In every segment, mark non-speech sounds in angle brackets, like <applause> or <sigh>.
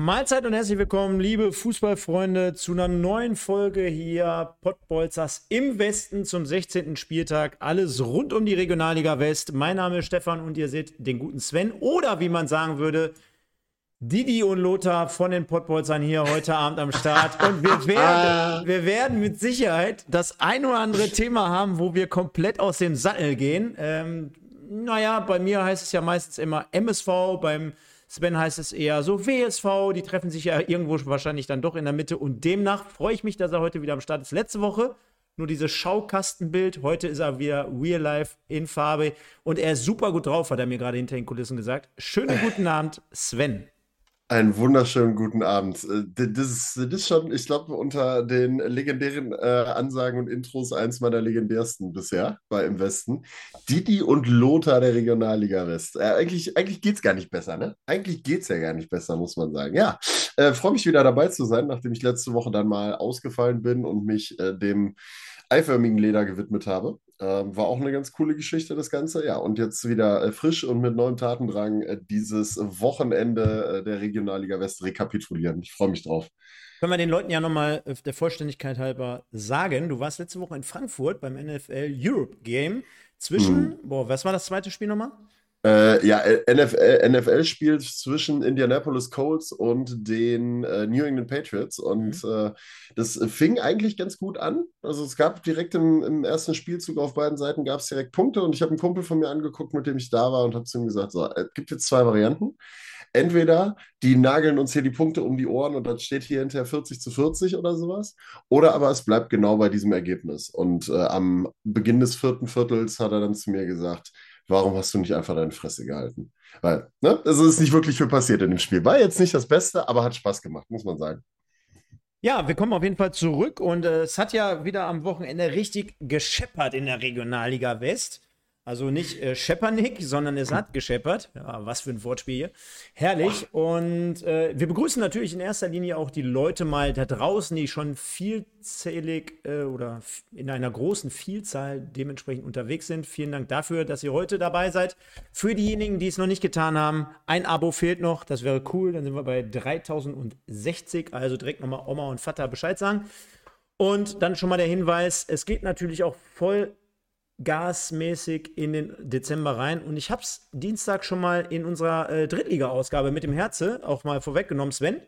Mahlzeit und herzlich willkommen, liebe Fußballfreunde, zu einer neuen Folge hier Pottbolzers im Westen zum 16. Spieltag. Alles rund um die Regionalliga West. Mein Name ist Stefan und ihr seht den guten Sven oder wie man sagen würde, Didi und Lothar von den Pottbolzern hier heute Abend am Start. Und wir <laughs> werden, wir werden mit Sicherheit das ein oder andere Thema haben, wo wir komplett aus dem Sattel gehen. Ähm, naja, bei mir heißt es ja meistens immer MSV, beim Sven heißt es eher so WSV, die treffen sich ja irgendwo wahrscheinlich dann doch in der Mitte und demnach freue ich mich, dass er heute wieder am Start ist. Letzte Woche nur dieses Schaukastenbild, heute ist er wieder Real Life in Farbe und er ist super gut drauf, hat er mir gerade hinter den Kulissen gesagt. Schönen guten Abend, Sven. Einen wunderschönen guten Abend. Äh, das ist, das ist schon, ich glaube, unter den legendären äh, Ansagen und Intros eins meiner legendärsten bisher bei im Westen. Didi und Lothar der Regionalliga West. Äh, eigentlich eigentlich geht es gar nicht besser, ne? Eigentlich geht es ja gar nicht besser, muss man sagen. Ja, äh, freue mich wieder dabei zu sein, nachdem ich letzte Woche dann mal ausgefallen bin und mich äh, dem eiförmigen Leder gewidmet habe. Ähm, war auch eine ganz coole Geschichte, das Ganze. Ja, und jetzt wieder äh, frisch und mit neuem Tatendrang äh, dieses Wochenende äh, der Regionalliga West rekapitulieren. Ich freue mich drauf. Können wir den Leuten ja nochmal äh, der Vollständigkeit halber sagen, du warst letzte Woche in Frankfurt beim NFL Europe Game zwischen, mhm. boah, was war das zweite Spiel nochmal? Äh, ja, NFL, NFL spielt zwischen Indianapolis Colts und den äh, New England Patriots und mhm. äh, das fing eigentlich ganz gut an. Also es gab direkt im, im ersten Spielzug auf beiden Seiten gab es direkt Punkte und ich habe einen Kumpel von mir angeguckt, mit dem ich da war und habe zu ihm gesagt, so, es gibt jetzt zwei Varianten. Entweder die nageln uns hier die Punkte um die Ohren und dann steht hier hinterher 40 zu 40 oder sowas. Oder aber es bleibt genau bei diesem Ergebnis. Und äh, am Beginn des vierten Viertels hat er dann zu mir gesagt, warum hast du nicht einfach deine Fresse gehalten? Weil, ne, also ist nicht wirklich viel passiert in dem Spiel. War jetzt nicht das Beste, aber hat Spaß gemacht, muss man sagen. Ja, wir kommen auf jeden Fall zurück und äh, es hat ja wieder am Wochenende richtig gescheppert in der Regionalliga West. Also nicht äh, Scheppernick, sondern es hat gescheppert. Ja, was für ein Wortspiel hier. Herrlich. Und äh, wir begrüßen natürlich in erster Linie auch die Leute mal da draußen, die schon vielzählig äh, oder in einer großen Vielzahl dementsprechend unterwegs sind. Vielen Dank dafür, dass ihr heute dabei seid. Für diejenigen, die es noch nicht getan haben, ein Abo fehlt noch. Das wäre cool. Dann sind wir bei 3060. Also direkt nochmal Oma und Vater Bescheid sagen. Und dann schon mal der Hinweis, es geht natürlich auch voll gasmäßig in den Dezember rein. Und ich habe es Dienstag schon mal in unserer äh, Drittliga-Ausgabe mit dem Herze auch mal vorweggenommen, Sven.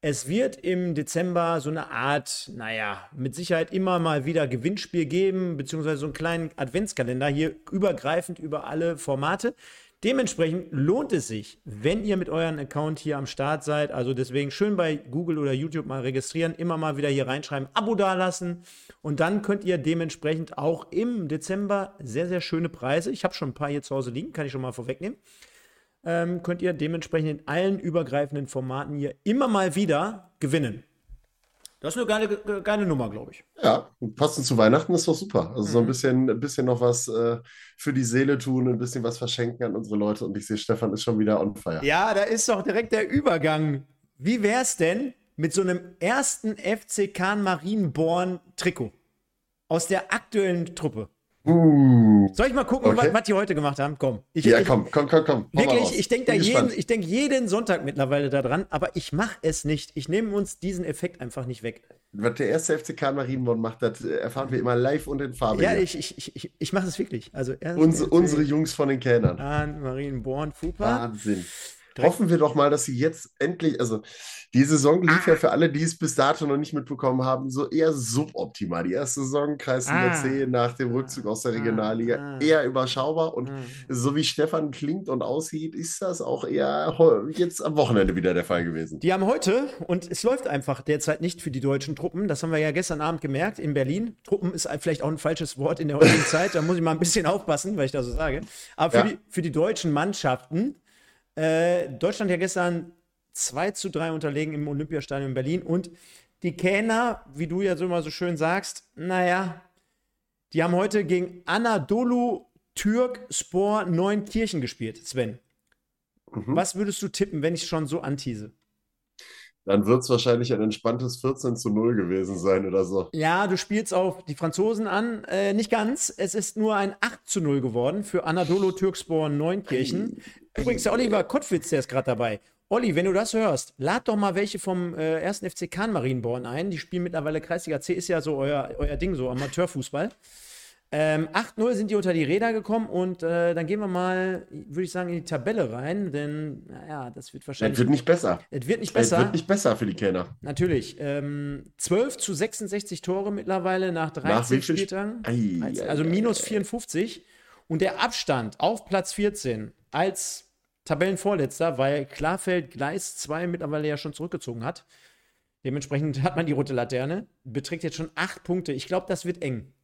Es wird im Dezember so eine Art, naja, mit Sicherheit immer mal wieder Gewinnspiel geben, beziehungsweise so einen kleinen Adventskalender hier übergreifend über alle Formate. Dementsprechend lohnt es sich, wenn ihr mit euren Account hier am Start seid. Also deswegen schön bei Google oder YouTube mal registrieren, immer mal wieder hier reinschreiben, Abo dalassen. Und dann könnt ihr dementsprechend auch im Dezember sehr, sehr schöne Preise. Ich habe schon ein paar hier zu Hause liegen, kann ich schon mal vorwegnehmen. Ähm, könnt ihr dementsprechend in allen übergreifenden Formaten hier immer mal wieder gewinnen. Das ist eine geile, geile Nummer, glaube ich. Ja, passend zu Weihnachten ist doch super. Also mhm. so ein mhm. bisschen, ein bisschen noch was äh, für die Seele tun, ein bisschen was verschenken an unsere Leute. Und ich sehe, Stefan ist schon wieder on fire. Ja, da ist doch direkt der Übergang. Wie wäre es denn mit so einem ersten FC Kahn Marienborn Trikot aus der aktuellen Truppe? Uh, Soll ich mal gucken, okay. was, was, die heute gemacht haben? Komm. Ich, ja, komm, komm, komm, komm. Wirklich, ich denke jeden, denk jeden Sonntag mittlerweile daran, aber ich mache es nicht. Ich nehme uns diesen Effekt einfach nicht weg. Was der erste FCK Marienborn macht, das erfahren wir immer live und in Farbe. Ja, ich, ich, ich, ich mache es wirklich. Also Uns, unsere Jungs von den Kellnern. Marienborn, Fupa. Wahnsinn. Hoffen wir doch mal, dass sie jetzt endlich, also die Saison lief ja ah. für alle, die es bis dato noch nicht mitbekommen haben, so eher suboptimal. Die erste Saison Kreisliga ah. C nach dem Rückzug aus der ah. Regionalliga ah. eher überschaubar und ah. so wie Stefan klingt und aussieht, ist das auch eher jetzt am Wochenende wieder der Fall gewesen. Die haben heute, und es läuft einfach derzeit nicht für die deutschen Truppen, das haben wir ja gestern Abend gemerkt in Berlin. Truppen ist vielleicht auch ein falsches Wort in der heutigen <laughs> Zeit, da muss ich mal ein bisschen aufpassen, weil ich das so sage. Aber für, ja. die, für die deutschen Mannschaften, äh, Deutschland ja gestern 2 zu 3 unterlegen im Olympiastadion in Berlin. Und die Kähner, wie du ja so immer so schön sagst, naja, die haben heute gegen Anadolu Türk Spor Neunkirchen gespielt, Sven. Mhm. Was würdest du tippen, wenn ich schon so antease? Dann wird es wahrscheinlich ein entspanntes 14 zu 0 gewesen sein oder so. Ja, du spielst auf die Franzosen an. Äh, nicht ganz. Es ist nur ein 8 zu 0 geworden für Anadolu Türkspor Neunkirchen. Übrigens, der Oliver Kottwitz, der ist gerade dabei. Olli, wenn du das hörst, lad doch mal welche vom äh, 1. FC Kahn Marienborn ein. Die spielen mittlerweile Kreisliga C, ist ja so euer, euer Ding, so Amateurfußball. Ähm, 8-0 sind die unter die Räder gekommen und äh, dann gehen wir mal, würde ich sagen, in die Tabelle rein, denn, naja, das wird wahrscheinlich. Es wird nicht besser. Es wird nicht besser. Es wird nicht besser für die Kenner. Natürlich. Ähm, 12 zu 66 Tore mittlerweile nach 13 nach Spieltagen. Ei, also minus 54. Und der Abstand auf Platz 14 als Tabellenvorletzter, weil Klarfeld Gleis 2 mittlerweile ja schon zurückgezogen hat. Dementsprechend <laughs> hat man die rote Laterne, beträgt jetzt schon 8 Punkte. Ich glaube, das wird eng.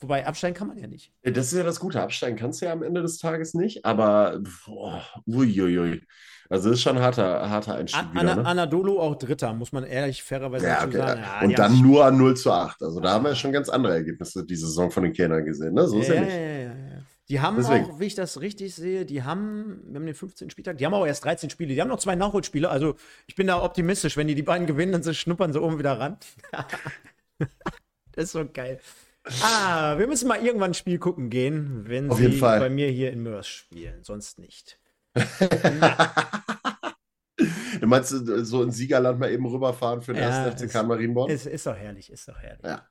Wobei absteigen kann man ja nicht. Das ist ja das Gute. Absteigen kannst du ja am Ende des Tages nicht, aber boah, uiuiui. Also ist schon ein harter, harter Einstieg. An, wieder, ne? Anadolu auch Dritter, muss man ehrlich fairerweise ja, okay, sagen. Ja, und dann nur 0 zu 8. Also da haben wir schon ganz andere Ergebnisse diese Saison von den Kernern gesehen. Ne? So ist ja, ja nicht. Ja, die haben Deswegen. auch, wie ich das richtig sehe, die haben, wir haben den 15. Spieltag, die haben auch erst 13 Spiele. Die haben noch zwei Nachholspiele. Also ich bin da optimistisch. Wenn die die beiden gewinnen, dann schnuppern sie oben wieder ran. <laughs> das ist so geil. Ah, wir müssen mal irgendwann ein Spiel gucken gehen, wenn Auf sie bei mir hier in Mörs spielen. Sonst nicht. <laughs> du meinst so in Siegerland mal eben rüberfahren für den ja, ersten FCK Marienborn? Ist, ist doch herrlich, ist doch herrlich. Ja.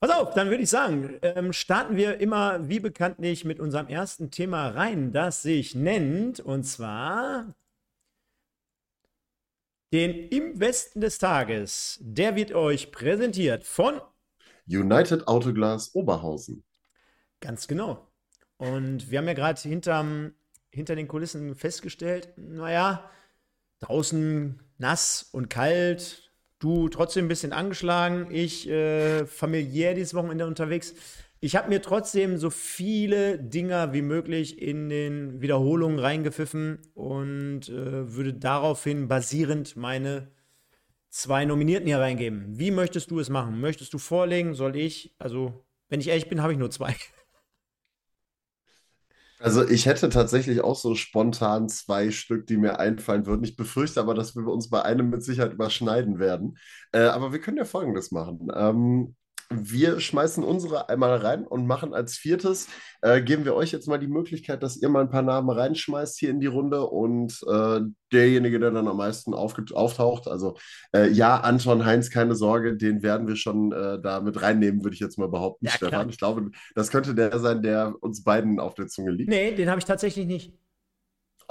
Pass auf, dann würde ich sagen, ähm, starten wir immer wie bekanntlich mit unserem ersten Thema rein, das sich nennt, und zwar den Im Westen des Tages. Der wird euch präsentiert von United Autoglas Oberhausen. Ganz genau. Und wir haben ja gerade hinter den Kulissen festgestellt, naja, draußen nass und kalt, du trotzdem ein bisschen angeschlagen, ich äh, familiär dieses Wochenende unterwegs. Ich habe mir trotzdem so viele Dinger wie möglich in den Wiederholungen reingepfiffen und äh, würde daraufhin basierend meine zwei Nominierten hier reingeben. Wie möchtest du es machen? Möchtest du vorlegen? Soll ich? Also, wenn ich ehrlich bin, habe ich nur zwei. Also ich hätte tatsächlich auch so spontan zwei Stück, die mir einfallen würden. Ich befürchte aber, dass wir uns bei einem mit Sicherheit überschneiden werden. Äh, aber wir können ja Folgendes machen. Ähm, wir schmeißen unsere einmal rein und machen als viertes, äh, geben wir euch jetzt mal die Möglichkeit, dass ihr mal ein paar Namen reinschmeißt hier in die Runde und äh, derjenige, der dann am meisten auftaucht, also äh, ja, Anton Heinz, keine Sorge, den werden wir schon äh, da mit reinnehmen, würde ich jetzt mal behaupten, ja, Stefan. Ich glaube, das könnte der sein, der uns beiden auf der Zunge liegt. Nee, den habe ich tatsächlich nicht.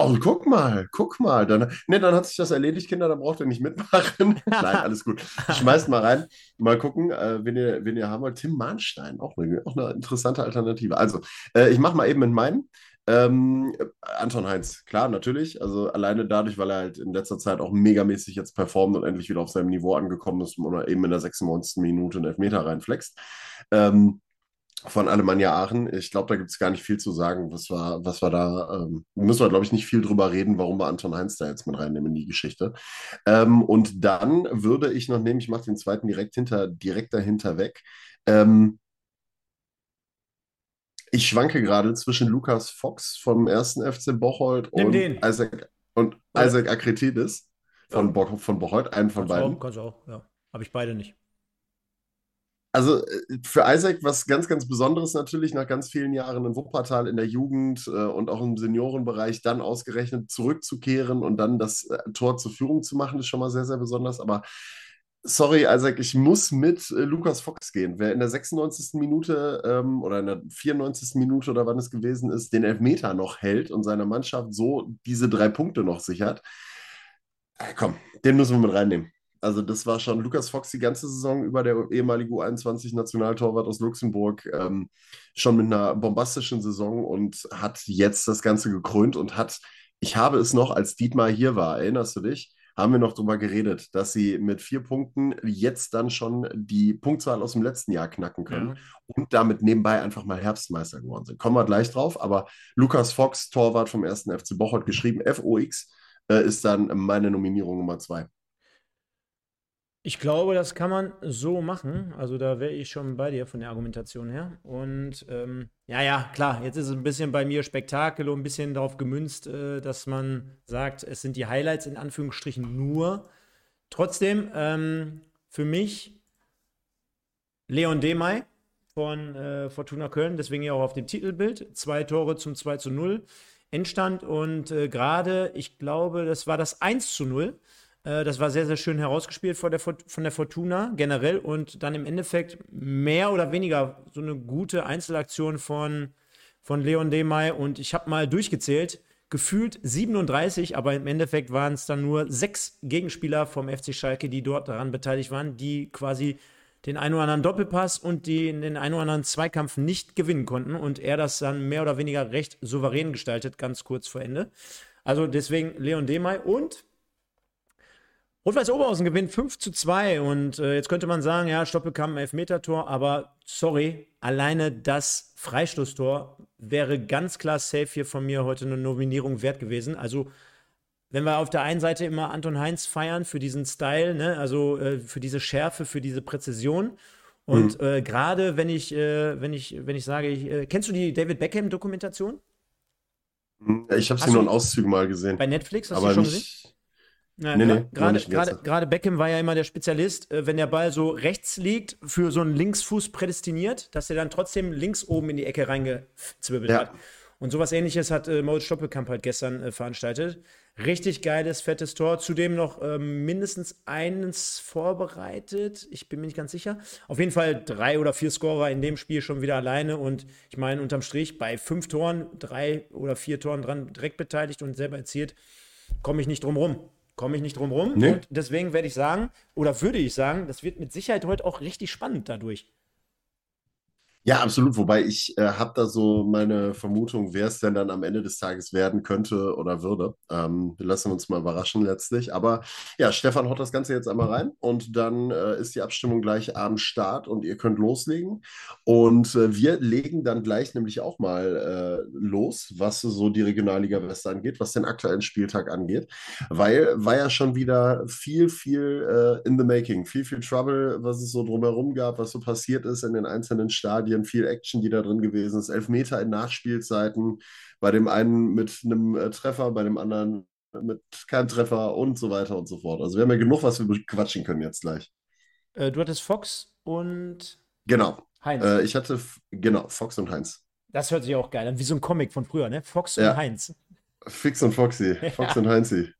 Oh, guck mal, guck mal. Dann, ne, dann hat sich das erledigt, Kinder, dann braucht ihr nicht mitmachen. <laughs> Nein, alles gut. Schmeißt mal rein. Mal gucken, äh, wenn, ihr, wenn ihr haben wollt. Tim Mahnstein, auch eine, auch eine interessante Alternative. Also, äh, ich mache mal eben mit meinen. Ähm, Anton Heinz, klar, natürlich. Also alleine dadurch, weil er halt in letzter Zeit auch megamäßig jetzt performt und endlich wieder auf seinem Niveau angekommen ist und eben in der 96. Minute einen Elfmeter reinflext. Ähm, von Alemannia Aachen. Ich glaube, da gibt es gar nicht viel zu sagen. Was war, was war da? Ähm, müssen wir, glaube ich, nicht viel drüber reden, warum wir Anton Heinz da jetzt mit reinnehmen in die Geschichte. Ähm, und dann würde ich noch nehmen, ich mache den zweiten direkt hinter, direkt dahinter weg. Ähm, ich schwanke gerade zwischen Lukas Fox vom ersten FC Bocholt und Isaac, und Isaac Akretidis von, ja. Bo von Bocholt, einen von kannst beiden. Auch, kannst auch, ja. Habe ich beide nicht. Also äh, für Isaac was ganz, ganz Besonderes natürlich, nach ganz vielen Jahren in Wuppertal in der Jugend äh, und auch im Seniorenbereich dann ausgerechnet zurückzukehren und dann das äh, Tor zur Führung zu machen, ist schon mal sehr, sehr besonders. Aber sorry, Isaac, ich muss mit äh, Lukas Fox gehen. Wer in der 96. Minute ähm, oder in der 94. Minute oder wann es gewesen ist, den Elfmeter noch hält und seiner Mannschaft so diese drei Punkte noch sichert, äh, komm, den müssen wir mit reinnehmen. Also das war schon Lukas Fox die ganze Saison über der ehemalige U21-Nationaltorwart aus Luxemburg ähm, schon mit einer bombastischen Saison und hat jetzt das Ganze gekrönt und hat, ich habe es noch, als Dietmar hier war, erinnerst du dich? Haben wir noch darüber geredet, dass sie mit vier Punkten jetzt dann schon die Punktzahl aus dem letzten Jahr knacken können ja. und damit nebenbei einfach mal Herbstmeister geworden sind. Kommen wir gleich drauf, aber Lukas Fox, Torwart vom ersten FC Bocholt, geschrieben FOX, äh, ist dann meine Nominierung Nummer zwei. Ich glaube, das kann man so machen. Also da wäre ich schon bei dir von der Argumentation her. Und ähm, ja, ja, klar, jetzt ist es ein bisschen bei mir Spektakel und ein bisschen darauf gemünzt, äh, dass man sagt, es sind die Highlights in Anführungsstrichen nur. Trotzdem, ähm, für mich Leon Demay von äh, Fortuna Köln, deswegen ja auch auf dem Titelbild. Zwei Tore zum 2 zu 0 Endstand und äh, gerade, ich glaube, das war das 1 zu 0. Äh, das war sehr, sehr schön herausgespielt von der, von der Fortuna generell und dann im Endeffekt mehr oder weniger so eine gute Einzelaktion von, von Leon Demay und ich habe mal durchgezählt, gefühlt 37, aber im Endeffekt waren es dann nur sechs Gegenspieler vom FC Schalke, die dort daran beteiligt waren, die quasi den einen oder anderen Doppelpass und die, den einen oder anderen Zweikampf nicht gewinnen konnten und er das dann mehr oder weniger recht souverän gestaltet, ganz kurz vor Ende. Also deswegen Leon Demay und Rot-Weiß Oberhausen gewinnt 5 zu 2 und äh, jetzt könnte man sagen, ja, Stoppel kam ein Elfmeter-Tor, aber sorry, alleine das Freistoßtor wäre ganz klar safe hier von mir heute eine Nominierung wert gewesen. Also wenn wir auf der einen Seite immer Anton Heinz feiern für diesen Style, ne, also äh, für diese Schärfe, für diese Präzision. Und mhm. äh, gerade wenn ich, äh, wenn ich, wenn ich sage, ich, äh, kennst du die David Beckham-Dokumentation? Ich habe sie nur in Auszügen mal gesehen. Bei Netflix hast aber du schon nicht, gesehen? Ja, nee, nee, gerade Beckham war ja immer der Spezialist, äh, wenn der Ball so rechts liegt, für so einen Linksfuß prädestiniert, dass er dann trotzdem links oben in die Ecke reingezwirbelt ja. hat. Und sowas ähnliches hat äh, Moritz Stoppelkamp halt gestern äh, veranstaltet. Richtig geiles, fettes Tor. Zudem noch ähm, mindestens eines vorbereitet. Ich bin mir nicht ganz sicher. Auf jeden Fall drei oder vier Scorer in dem Spiel schon wieder alleine. Und ich meine, unterm Strich bei fünf Toren, drei oder vier Toren dran direkt beteiligt und selber erzielt, komme ich nicht drum rum. Komme ich nicht drum rum. Nee. Und deswegen werde ich sagen, oder würde ich sagen, das wird mit Sicherheit heute auch richtig spannend dadurch. Ja, absolut. Wobei ich äh, habe da so meine Vermutung, wer es denn dann am Ende des Tages werden könnte oder würde. Ähm, lassen wir uns mal überraschen letztlich. Aber ja, Stefan haut das Ganze jetzt einmal rein und dann äh, ist die Abstimmung gleich am Start und ihr könnt loslegen. Und äh, wir legen dann gleich nämlich auch mal äh, los, was so die Regionalliga West angeht, was den aktuellen Spieltag angeht. Weil war ja schon wieder viel, viel äh, in the making, viel, viel Trouble, was es so drumherum gab, was so passiert ist in den einzelnen Stadien. Stadien, viel Action, die da drin gewesen ist. Elfmeter in Nachspielzeiten, bei dem einen mit einem äh, Treffer, bei dem anderen mit keinem Treffer und so weiter und so fort. Also wir haben ja genug, was wir quatschen können jetzt gleich. Äh, du hattest Fox und genau. Heinz. Äh, ich hatte, genau, Fox und Heinz. Das hört sich auch geil an, wie so ein Comic von früher, ne? Fox und ja. Heinz. Fix und Foxy, <laughs> Fox und Heinzi.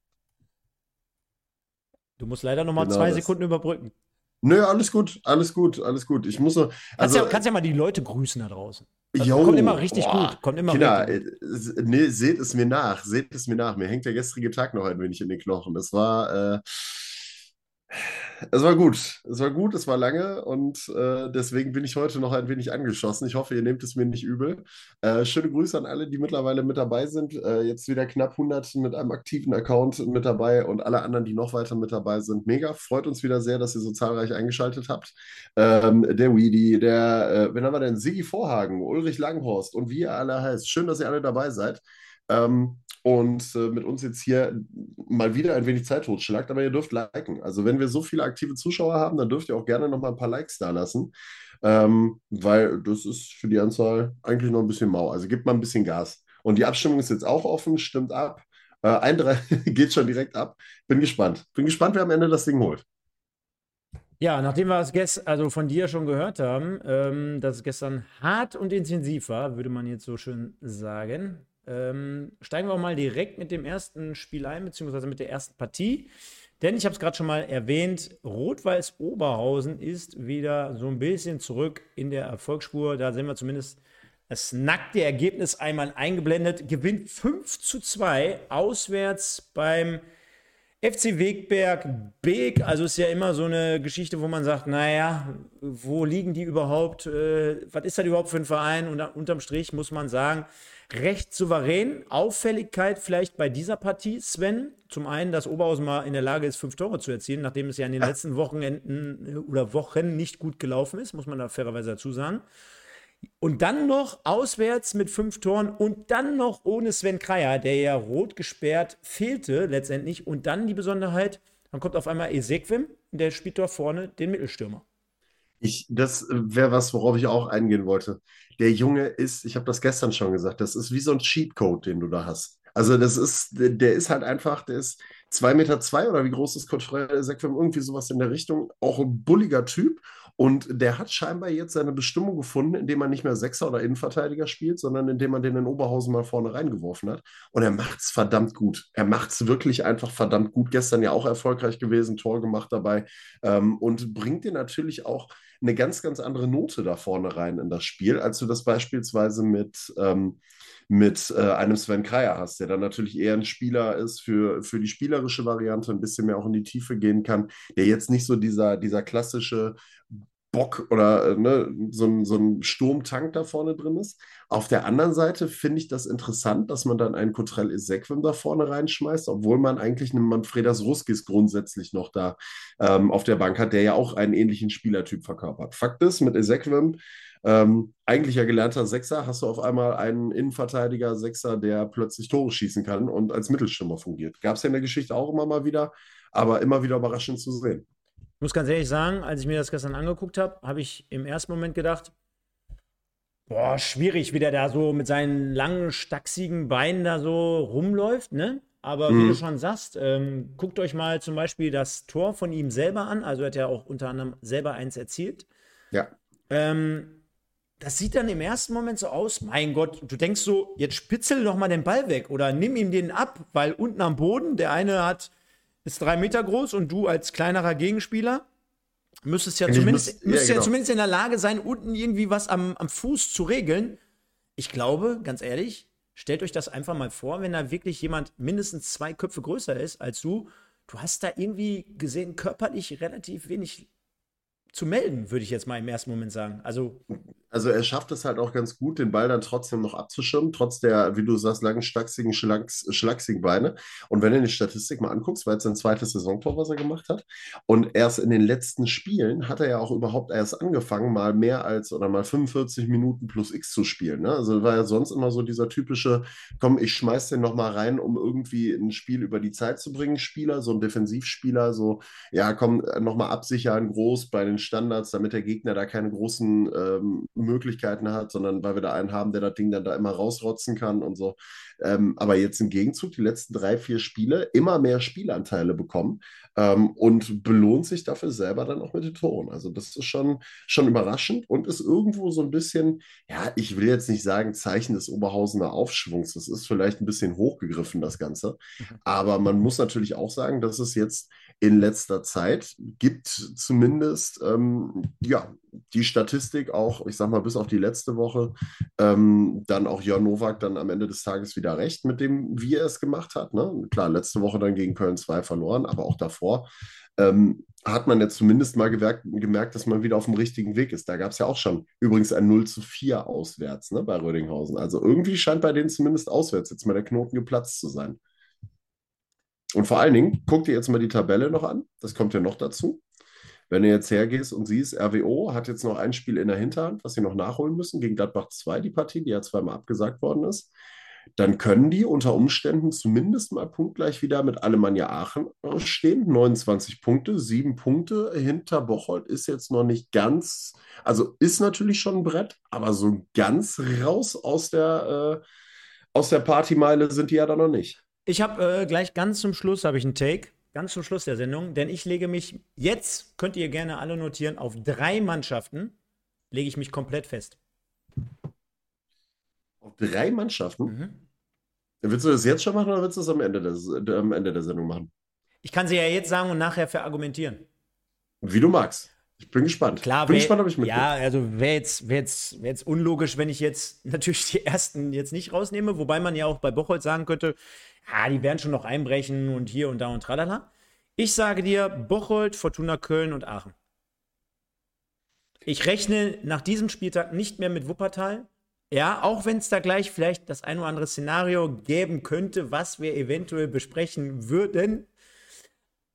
Du musst leider noch mal genau zwei das. Sekunden überbrücken. Nö, alles gut, alles gut, alles gut. Ich muss so. Also, kannst, ja, kannst ja mal die Leute grüßen da draußen. Jo, kommt immer richtig boah, gut. Kommt immer Kinder, richtig gut. Äh, nee, seht es mir nach, seht es mir nach. Mir hängt der gestrige Tag noch ein wenig in den Knochen. Das war. Äh, es war gut. Es war gut, es war lange und äh, deswegen bin ich heute noch ein wenig angeschossen. Ich hoffe, ihr nehmt es mir nicht übel. Äh, schöne Grüße an alle, die mittlerweile mit dabei sind. Äh, jetzt wieder knapp 100 mit einem aktiven Account mit dabei und alle anderen, die noch weiter mit dabei sind. Mega. Freut uns wieder sehr, dass ihr so zahlreich eingeschaltet habt. Ähm, der Weedy, der, äh, wen haben wir denn? Sigi Vorhagen, Ulrich Langhorst und wie ihr alle heißt. Schön, dass ihr alle dabei seid. Ähm, und äh, mit uns jetzt hier mal wieder ein wenig Zeit totschlagt, aber ihr dürft liken. Also wenn wir so viele aktive Zuschauer haben, dann dürft ihr auch gerne noch mal ein paar Likes da lassen, ähm, weil das ist für die Anzahl eigentlich noch ein bisschen mau. Also gebt mal ein bisschen Gas. Und die Abstimmung ist jetzt auch offen, stimmt ab. Äh, ein, drei <laughs> geht schon direkt ab. Bin gespannt. Bin gespannt, wer am Ende das Ding holt. Ja, nachdem wir es gestern, also von dir schon gehört haben, ähm, dass es gestern hart und intensiv war, würde man jetzt so schön sagen, ähm, steigen wir auch mal direkt mit dem ersten Spiel ein, beziehungsweise mit der ersten Partie. Denn ich habe es gerade schon mal erwähnt, Rot-Weiß Oberhausen ist wieder so ein bisschen zurück in der Erfolgsspur. Da sehen wir zumindest das nackte Ergebnis einmal eingeblendet. Gewinnt 5 zu 2 auswärts beim FC Wegberg Beek. Also ist ja immer so eine Geschichte, wo man sagt, naja, wo liegen die überhaupt? Äh, was ist das überhaupt für ein Verein? Und unterm Strich muss man sagen, recht souverän. Auffälligkeit vielleicht bei dieser Partie, Sven. Zum einen, dass Oberhausen mal in der Lage ist, fünf Tore zu erzielen, nachdem es ja in den letzten Wochenenden oder Wochen nicht gut gelaufen ist, muss man da fairerweise dazu sagen. Und dann noch auswärts mit fünf Toren und dann noch ohne Sven Kreier, der ja rot gesperrt fehlte letztendlich. Und dann die Besonderheit, dann kommt auf einmal Esequim, der spielt dort vorne den Mittelstürmer. Ich, das wäre was, worauf ich auch eingehen wollte. Der Junge ist, ich habe das gestern schon gesagt, das ist wie so ein Cheatcode, den du da hast. Also das ist, der ist halt einfach, der ist 2 Meter zwei oder wie groß ist Cottrell Sequim? Irgendwie sowas in der Richtung. Auch ein bulliger Typ. Und der hat scheinbar jetzt seine Bestimmung gefunden, indem man nicht mehr Sechser oder Innenverteidiger spielt, sondern indem man den in Oberhausen mal vorne reingeworfen hat. Und er macht es verdammt gut. Er macht es wirklich einfach verdammt gut. Gestern ja auch erfolgreich gewesen, Tor gemacht dabei. Ähm, und bringt dir natürlich auch eine ganz, ganz andere Note da vorne rein in das Spiel, als du das beispielsweise mit, ähm, mit äh, einem Sven Kreier hast, der dann natürlich eher ein Spieler ist für, für die spielerische Variante, ein bisschen mehr auch in die Tiefe gehen kann, der jetzt nicht so dieser, dieser klassische Bock oder äh, ne, so, ein, so ein Sturmtank da vorne drin ist. Auf der anderen Seite finde ich das interessant, dass man dann einen Cotrell Esequim da vorne reinschmeißt, obwohl man eigentlich einen Manfredas Ruskis grundsätzlich noch da ähm, auf der Bank hat, der ja auch einen ähnlichen Spielertyp verkörpert. Fakt ist, mit Esequim, ähm, eigentlich ja gelernter Sechser, hast du auf einmal einen Innenverteidiger Sechser, der plötzlich Tore schießen kann und als Mittelstürmer fungiert. Gab es ja in der Geschichte auch immer mal wieder, aber immer wieder überraschend zu sehen. Ich muss ganz ehrlich sagen, als ich mir das gestern angeguckt habe, habe ich im ersten Moment gedacht, boah, schwierig, wie der da so mit seinen langen, stachsigen Beinen da so rumläuft, ne? Aber mhm. wie du schon sagst, ähm, guckt euch mal zum Beispiel das Tor von ihm selber an. Also hat er auch unter anderem selber eins erzielt. Ja. Ähm, das sieht dann im ersten Moment so aus, mein Gott, du denkst so, jetzt spitzel doch mal den Ball weg oder nimm ihm den ab, weil unten am Boden, der eine hat ist drei Meter groß und du als kleinerer Gegenspieler müsstest ja, zumindest, muss, müsstest ja, genau. ja zumindest in der Lage sein, unten irgendwie was am, am Fuß zu regeln. Ich glaube, ganz ehrlich, stellt euch das einfach mal vor, wenn da wirklich jemand mindestens zwei Köpfe größer ist als du. Du hast da irgendwie gesehen, körperlich relativ wenig zu melden, würde ich jetzt mal im ersten Moment sagen. Also also er schafft es halt auch ganz gut, den Ball dann trotzdem noch abzuschirmen, trotz der, wie du sagst, langen, stachsigen, schlacks, schlachsigen Beine. Und wenn du die Statistik mal anguckst, war jetzt sein zweites Saisontor, was er gemacht hat. Und erst in den letzten Spielen hat er ja auch überhaupt erst angefangen, mal mehr als oder mal 45 Minuten plus X zu spielen. Ne? Also war ja sonst immer so dieser typische, komm, ich schmeiß den nochmal rein, um irgendwie ein Spiel über die Zeit zu bringen, Spieler, so ein Defensivspieler, so, ja, komm, nochmal absichern, groß bei den Standards, damit der Gegner da keine großen ähm, Möglichkeiten hat, sondern weil wir da einen haben, der das Ding dann da immer rausrotzen kann und so. Ähm, aber jetzt im Gegenzug die letzten drei, vier Spiele immer mehr Spielanteile bekommen ähm, und belohnt sich dafür selber dann auch mit den Toren. Also das ist schon, schon überraschend und ist irgendwo so ein bisschen, ja, ich will jetzt nicht sagen Zeichen des Oberhausener Aufschwungs. Das ist vielleicht ein bisschen hochgegriffen, das Ganze. Mhm. Aber man muss natürlich auch sagen, dass es jetzt in letzter Zeit gibt zumindest ähm, ja, die Statistik auch, ich sag mal, bis auf die letzte Woche, ähm, dann auch Jörn Nowak dann am Ende des Tages wieder recht mit dem, wie er es gemacht hat. Ne? Klar, letzte Woche dann gegen Köln 2 verloren, aber auch davor ähm, hat man jetzt zumindest mal gemerkt, gemerkt, dass man wieder auf dem richtigen Weg ist. Da gab es ja auch schon übrigens ein 0 zu 4 auswärts ne, bei Rödinghausen. Also irgendwie scheint bei denen zumindest auswärts jetzt mal der Knoten geplatzt zu sein. Und vor allen Dingen, guck dir jetzt mal die Tabelle noch an. Das kommt ja noch dazu. Wenn du jetzt hergehst und siehst, RWO hat jetzt noch ein Spiel in der Hinterhand, was sie noch nachholen müssen, gegen Gladbach 2, die Partie, die ja zweimal abgesagt worden ist, dann können die unter Umständen zumindest mal punktgleich wieder mit Alemannia Aachen stehen. 29 Punkte, sieben Punkte hinter Bocholt ist jetzt noch nicht ganz, also ist natürlich schon ein Brett, aber so ganz raus aus der, äh, aus der Partymeile sind die ja da noch nicht. Ich habe äh, gleich ganz zum Schluss habe ich einen Take, ganz zum Schluss der Sendung, denn ich lege mich jetzt könnt ihr gerne alle notieren auf drei Mannschaften lege ich mich komplett fest. Auf drei Mannschaften? Mhm. Willst du das jetzt schon machen oder willst du das am Ende, des, am Ende der Sendung machen? Ich kann sie ja jetzt sagen und nachher verargumentieren. Wie du magst. Ich bin gespannt. Klar, bin wär, gespannt, ob ich mit. Ja, also wäre jetzt, wär jetzt, wär jetzt unlogisch, wenn ich jetzt <laughs> natürlich die ersten jetzt nicht rausnehme, wobei man ja auch bei Bocholt sagen könnte, ja, die werden schon noch einbrechen und hier und da und tralala. Ich sage dir Bocholt, Fortuna Köln und Aachen. Ich rechne nach diesem Spieltag nicht mehr mit Wuppertal. Ja, auch wenn es da gleich vielleicht das ein oder andere Szenario geben könnte, was wir eventuell besprechen würden.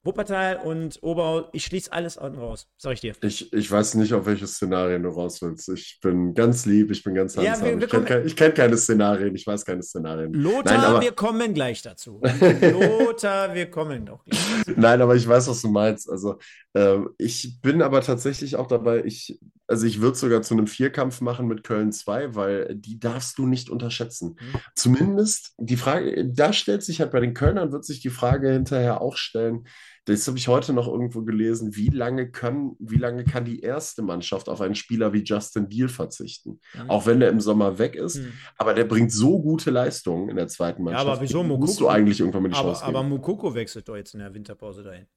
Wuppertal und Oberhausen, ich schließe alles unten raus, sag ich dir. Ich, ich weiß nicht, auf welches Szenarien du raus willst. Ich bin ganz lieb, ich bin ganz handsam. Ja, ich kenne kein, kenn keine Szenarien, ich weiß keine Szenarien. Lothar, Nein, aber, wir kommen gleich dazu. <laughs> Lothar, wir kommen doch gleich dazu. Nein, aber ich weiß, was du meinst. Also, äh, ich bin aber tatsächlich auch dabei, ich Also ich würde sogar zu einem Vierkampf machen mit Köln 2, weil die darfst du nicht unterschätzen. Mhm. Zumindest die Frage, da stellt sich halt bei den Kölnern, wird sich die Frage hinterher auch stellen, das habe ich heute noch irgendwo gelesen, wie lange, können, wie lange kann die erste Mannschaft auf einen Spieler wie Justin Deal verzichten? Mhm. Auch wenn der im Sommer weg ist, mhm. aber der bringt so gute Leistungen in der zweiten Mannschaft. Ja, aber wieso Mukoko? Musst du eigentlich irgendwann mit die Chance aber, aber Mukoko wechselt doch jetzt in der Winterpause dahin.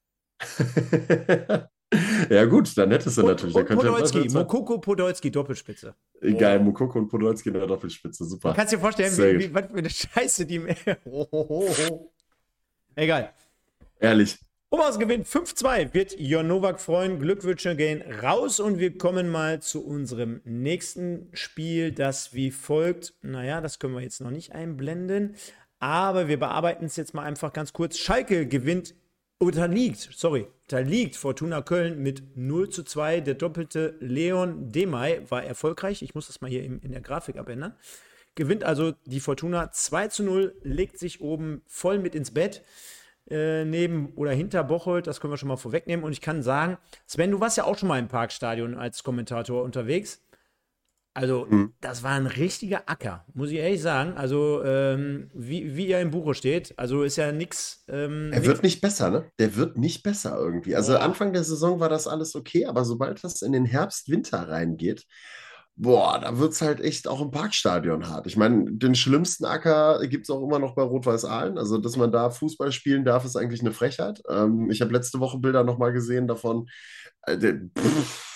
<laughs> ja, gut, dann hättest du natürlich. Und, Podolski, Mokoko Podolski, Doppelspitze. Geil, oh. Mokoko und Podolski in der Doppelspitze, super. Du kannst dir vorstellen, wie, wie, was für eine Scheiße die. <laughs> oh, oh, oh. Egal. Ehrlich. Oberhausen gewinnt 5-2, wird Jon Nowak freuen. Glückwünsche gehen raus und wir kommen mal zu unserem nächsten Spiel, das wie folgt. Naja, das können wir jetzt noch nicht einblenden, aber wir bearbeiten es jetzt mal einfach ganz kurz. Schalke gewinnt unterliegt, sorry, unterliegt Fortuna Köln mit 0 zu 2. Der doppelte Leon Demay war erfolgreich. Ich muss das mal hier in, in der Grafik abändern. Gewinnt also die Fortuna 2 zu 0, legt sich oben voll mit ins Bett. Äh, neben oder hinter Bocholt, das können wir schon mal vorwegnehmen. Und ich kann sagen, Sven, du warst ja auch schon mal im Parkstadion als Kommentator unterwegs. Also, mhm. das war ein richtiger Acker, muss ich ehrlich sagen. Also, ähm, wie, wie er im Buche steht, also ist ja nichts. Ähm, er wird nicht besser, ne? Der wird nicht besser irgendwie. Also, boah. Anfang der Saison war das alles okay, aber sobald das in den Herbst, Winter reingeht, boah, da wird es halt echt auch im Parkstadion hart. Ich meine, den schlimmsten Acker gibt es auch immer noch bei Rot-Weiß Aalen. Also, dass man da Fußball spielen darf, ist eigentlich eine Frechheit. Ähm, ich habe letzte Woche Bilder nochmal gesehen davon. Äh, pff,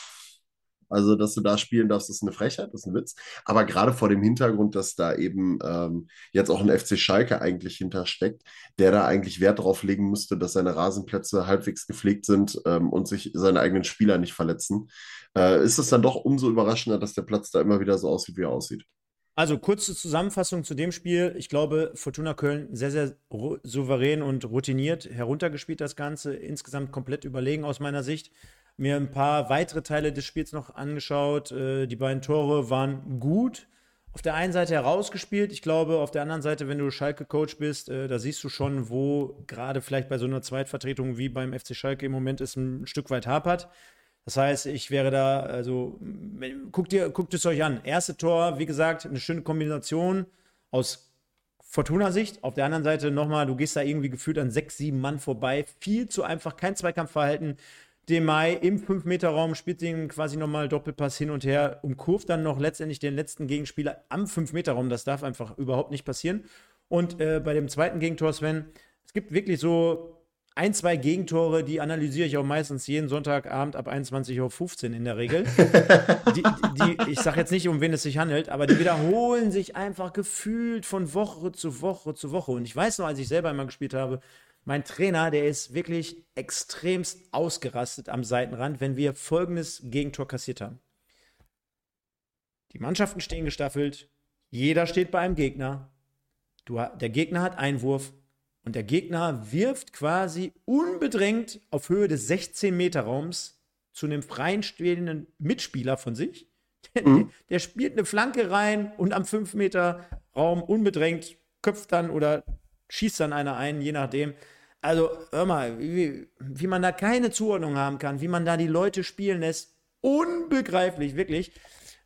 also, dass du da spielen darfst, ist eine Frechheit, ist ein Witz. Aber gerade vor dem Hintergrund, dass da eben ähm, jetzt auch ein FC Schalke eigentlich hintersteckt, der da eigentlich Wert drauf legen müsste, dass seine Rasenplätze halbwegs gepflegt sind ähm, und sich seine eigenen Spieler nicht verletzen, äh, ist es dann doch umso überraschender, dass der Platz da immer wieder so aussieht, wie er aussieht. Also kurze Zusammenfassung zu dem Spiel. Ich glaube, Fortuna Köln sehr, sehr souverän und routiniert heruntergespielt das Ganze. Insgesamt komplett überlegen aus meiner Sicht mir ein paar weitere Teile des Spiels noch angeschaut. Äh, die beiden Tore waren gut. Auf der einen Seite herausgespielt. Ich glaube, auf der anderen Seite, wenn du Schalke-Coach bist, äh, da siehst du schon, wo gerade vielleicht bei so einer Zweitvertretung wie beim FC Schalke im Moment ist, ein Stück weit hapert. Das heißt, ich wäre da, also guckt, ihr, guckt es euch an. Erste Tor, wie gesagt, eine schöne Kombination aus Fortuna-Sicht. Auf der anderen Seite nochmal, du gehst da irgendwie gefühlt an sechs, sieben Mann vorbei. Viel zu einfach, kein Zweikampfverhalten. Demai im 5-Meter-Raum spielt den quasi nochmal Doppelpass hin und her, umkurvt dann noch letztendlich den letzten Gegenspieler am 5-Meter-Raum. Das darf einfach überhaupt nicht passieren. Und äh, bei dem zweiten Gegentor, Sven, es gibt wirklich so ein, zwei Gegentore, die analysiere ich auch meistens jeden Sonntagabend ab 21.15 Uhr in der Regel. <laughs> die, die, ich sage jetzt nicht, um wen es sich handelt, aber die wiederholen sich einfach gefühlt von Woche zu Woche zu Woche. Und ich weiß noch, als ich selber einmal gespielt habe, mein Trainer, der ist wirklich extremst ausgerastet am Seitenrand, wenn wir folgendes Gegentor kassiert haben. Die Mannschaften stehen gestaffelt, jeder steht bei einem Gegner. Du, der Gegner hat Einwurf und der Gegner wirft quasi unbedrängt auf Höhe des 16-Meter-Raums zu einem freien stehenden Mitspieler von sich. Mhm. Der, spielt eine Flanke rein und am 5-Meter-Raum unbedrängt köpft dann oder schießt dann einer ein, je nachdem. Also, hör mal, wie, wie man da keine Zuordnung haben kann, wie man da die Leute spielen lässt, unbegreiflich, wirklich.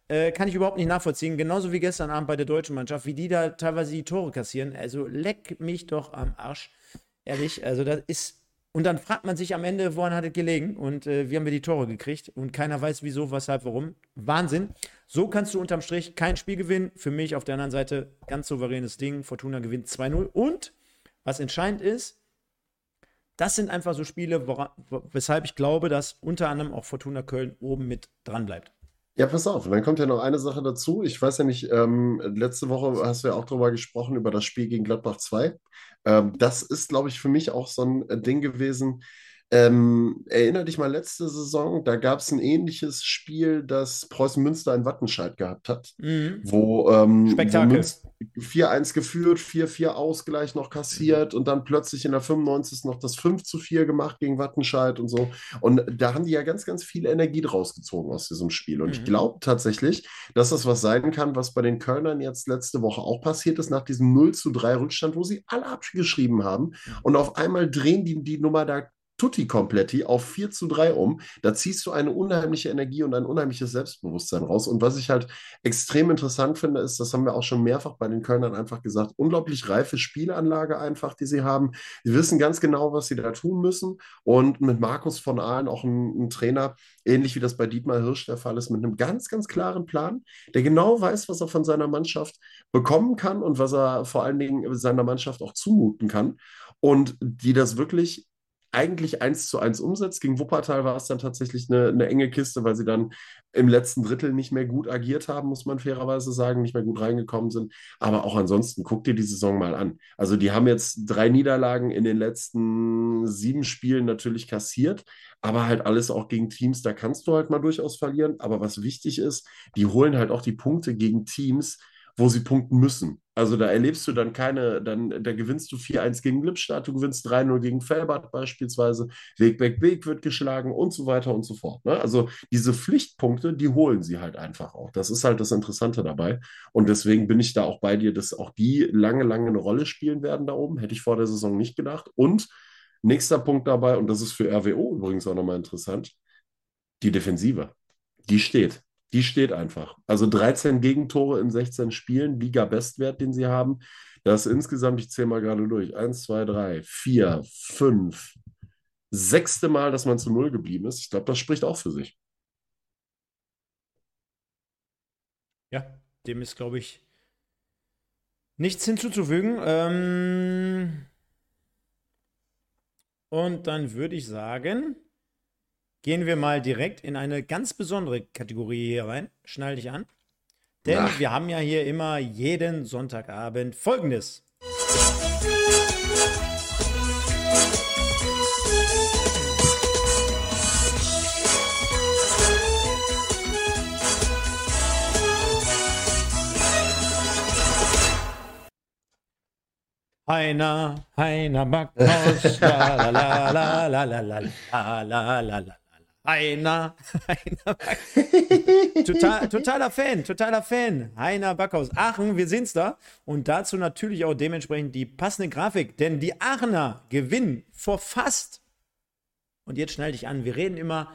Äh, kann ich überhaupt nicht nachvollziehen. Genauso wie gestern Abend bei der deutschen Mannschaft, wie die da teilweise die Tore kassieren. Also, leck mich doch am Arsch. Ehrlich, also, das ist. Und dann fragt man sich am Ende, woran hat es gelegen? Und äh, wie haben wir die Tore gekriegt? Und keiner weiß, wieso, weshalb, warum. Wahnsinn. So kannst du unterm Strich kein Spiel gewinnen. Für mich auf der anderen Seite ganz souveränes Ding. Fortuna gewinnt 2-0. Und was entscheidend ist, das sind einfach so Spiele, wora, weshalb ich glaube, dass unter anderem auch Fortuna Köln oben mit dran bleibt. Ja, pass auf, und dann kommt ja noch eine Sache dazu. Ich weiß ja nicht, ähm, letzte Woche hast du ja auch darüber gesprochen, über das Spiel gegen Gladbach 2. Ähm, das ist, glaube ich, für mich auch so ein Ding gewesen. Ähm, erinnere dich mal letzte Saison, da gab es ein ähnliches Spiel, das Preußen Münster in Wattenscheid gehabt hat, mhm. wo, ähm, Spektakel. 4-1 geführt, 4-4 Ausgleich noch kassiert und dann plötzlich in der 95. noch das 5 4 gemacht gegen Wattenscheid und so. Und da haben die ja ganz, ganz viel Energie draus gezogen aus diesem Spiel. Und mhm. ich glaube tatsächlich, dass das was sein kann, was bei den Kölnern jetzt letzte Woche auch passiert ist, nach diesem 0 3 Rückstand, wo sie alle abgeschrieben haben. Und auf einmal drehen die die Nummer da tutti kompletti auf 4 zu 3 um. Da ziehst du eine unheimliche Energie und ein unheimliches Selbstbewusstsein raus. Und was ich halt extrem interessant finde, ist, das haben wir auch schon mehrfach bei den Kölnern einfach gesagt, unglaublich reife Spielanlage einfach, die sie haben. Sie wissen ganz genau, was sie da tun müssen. Und mit Markus von Ahlen auch ein, ein Trainer, ähnlich wie das bei Dietmar Hirsch der Fall ist, mit einem ganz, ganz klaren Plan, der genau weiß, was er von seiner Mannschaft bekommen kann und was er vor allen Dingen seiner Mannschaft auch zumuten kann. Und die das wirklich eigentlich eins zu eins umsetzt. Gegen Wuppertal war es dann tatsächlich eine, eine, enge Kiste, weil sie dann im letzten Drittel nicht mehr gut agiert haben, muss man fairerweise sagen, nicht mehr gut reingekommen sind. Aber auch ansonsten, guck dir die Saison mal an. Also die haben jetzt drei Niederlagen in den letzten sieben Spielen natürlich kassiert, aber halt alles auch gegen Teams, da kannst du halt mal durchaus verlieren. Aber was wichtig ist, die holen halt auch die Punkte gegen Teams, wo sie punkten müssen. Also da erlebst du dann keine, dann da gewinnst du 4-1 gegen Lippstadt, du gewinnst 3-0 gegen Felbert beispielsweise, Weg, Weg, Weg wird geschlagen und so weiter und so fort. Ne? Also diese Pflichtpunkte, die holen sie halt einfach auch. Das ist halt das Interessante dabei. Und deswegen bin ich da auch bei dir, dass auch die lange, lange eine Rolle spielen werden da oben. Hätte ich vor der Saison nicht gedacht. Und nächster Punkt dabei, und das ist für RWO übrigens auch nochmal interessant, die Defensive. Die steht. Die steht einfach. Also 13 Gegentore in 16 Spielen, Liga-Bestwert, den sie haben. Das insgesamt, ich zähle mal gerade durch, 1, 2, 3, 4, 5, sechste Mal, dass man zu Null geblieben ist. Ich glaube, das spricht auch für sich. Ja, dem ist, glaube ich, nichts hinzuzufügen. Ähm und dann würde ich sagen, gehen wir mal direkt in eine ganz besondere Kategorie hier rein. Schnall dich an. Denn Ach. wir haben ja hier immer jeden Sonntagabend folgendes. Heiner, Heiner Backhaus, la la la la la la la la la la Heiner, <laughs> Heiner <laughs> Total, totaler Fan, totaler Fan. Heiner Backhaus. Aachen, wir sehen's da. Und dazu natürlich auch dementsprechend die passende Grafik. Denn die Aachener gewinnen vor fast. Und jetzt schnall dich an. Wir reden immer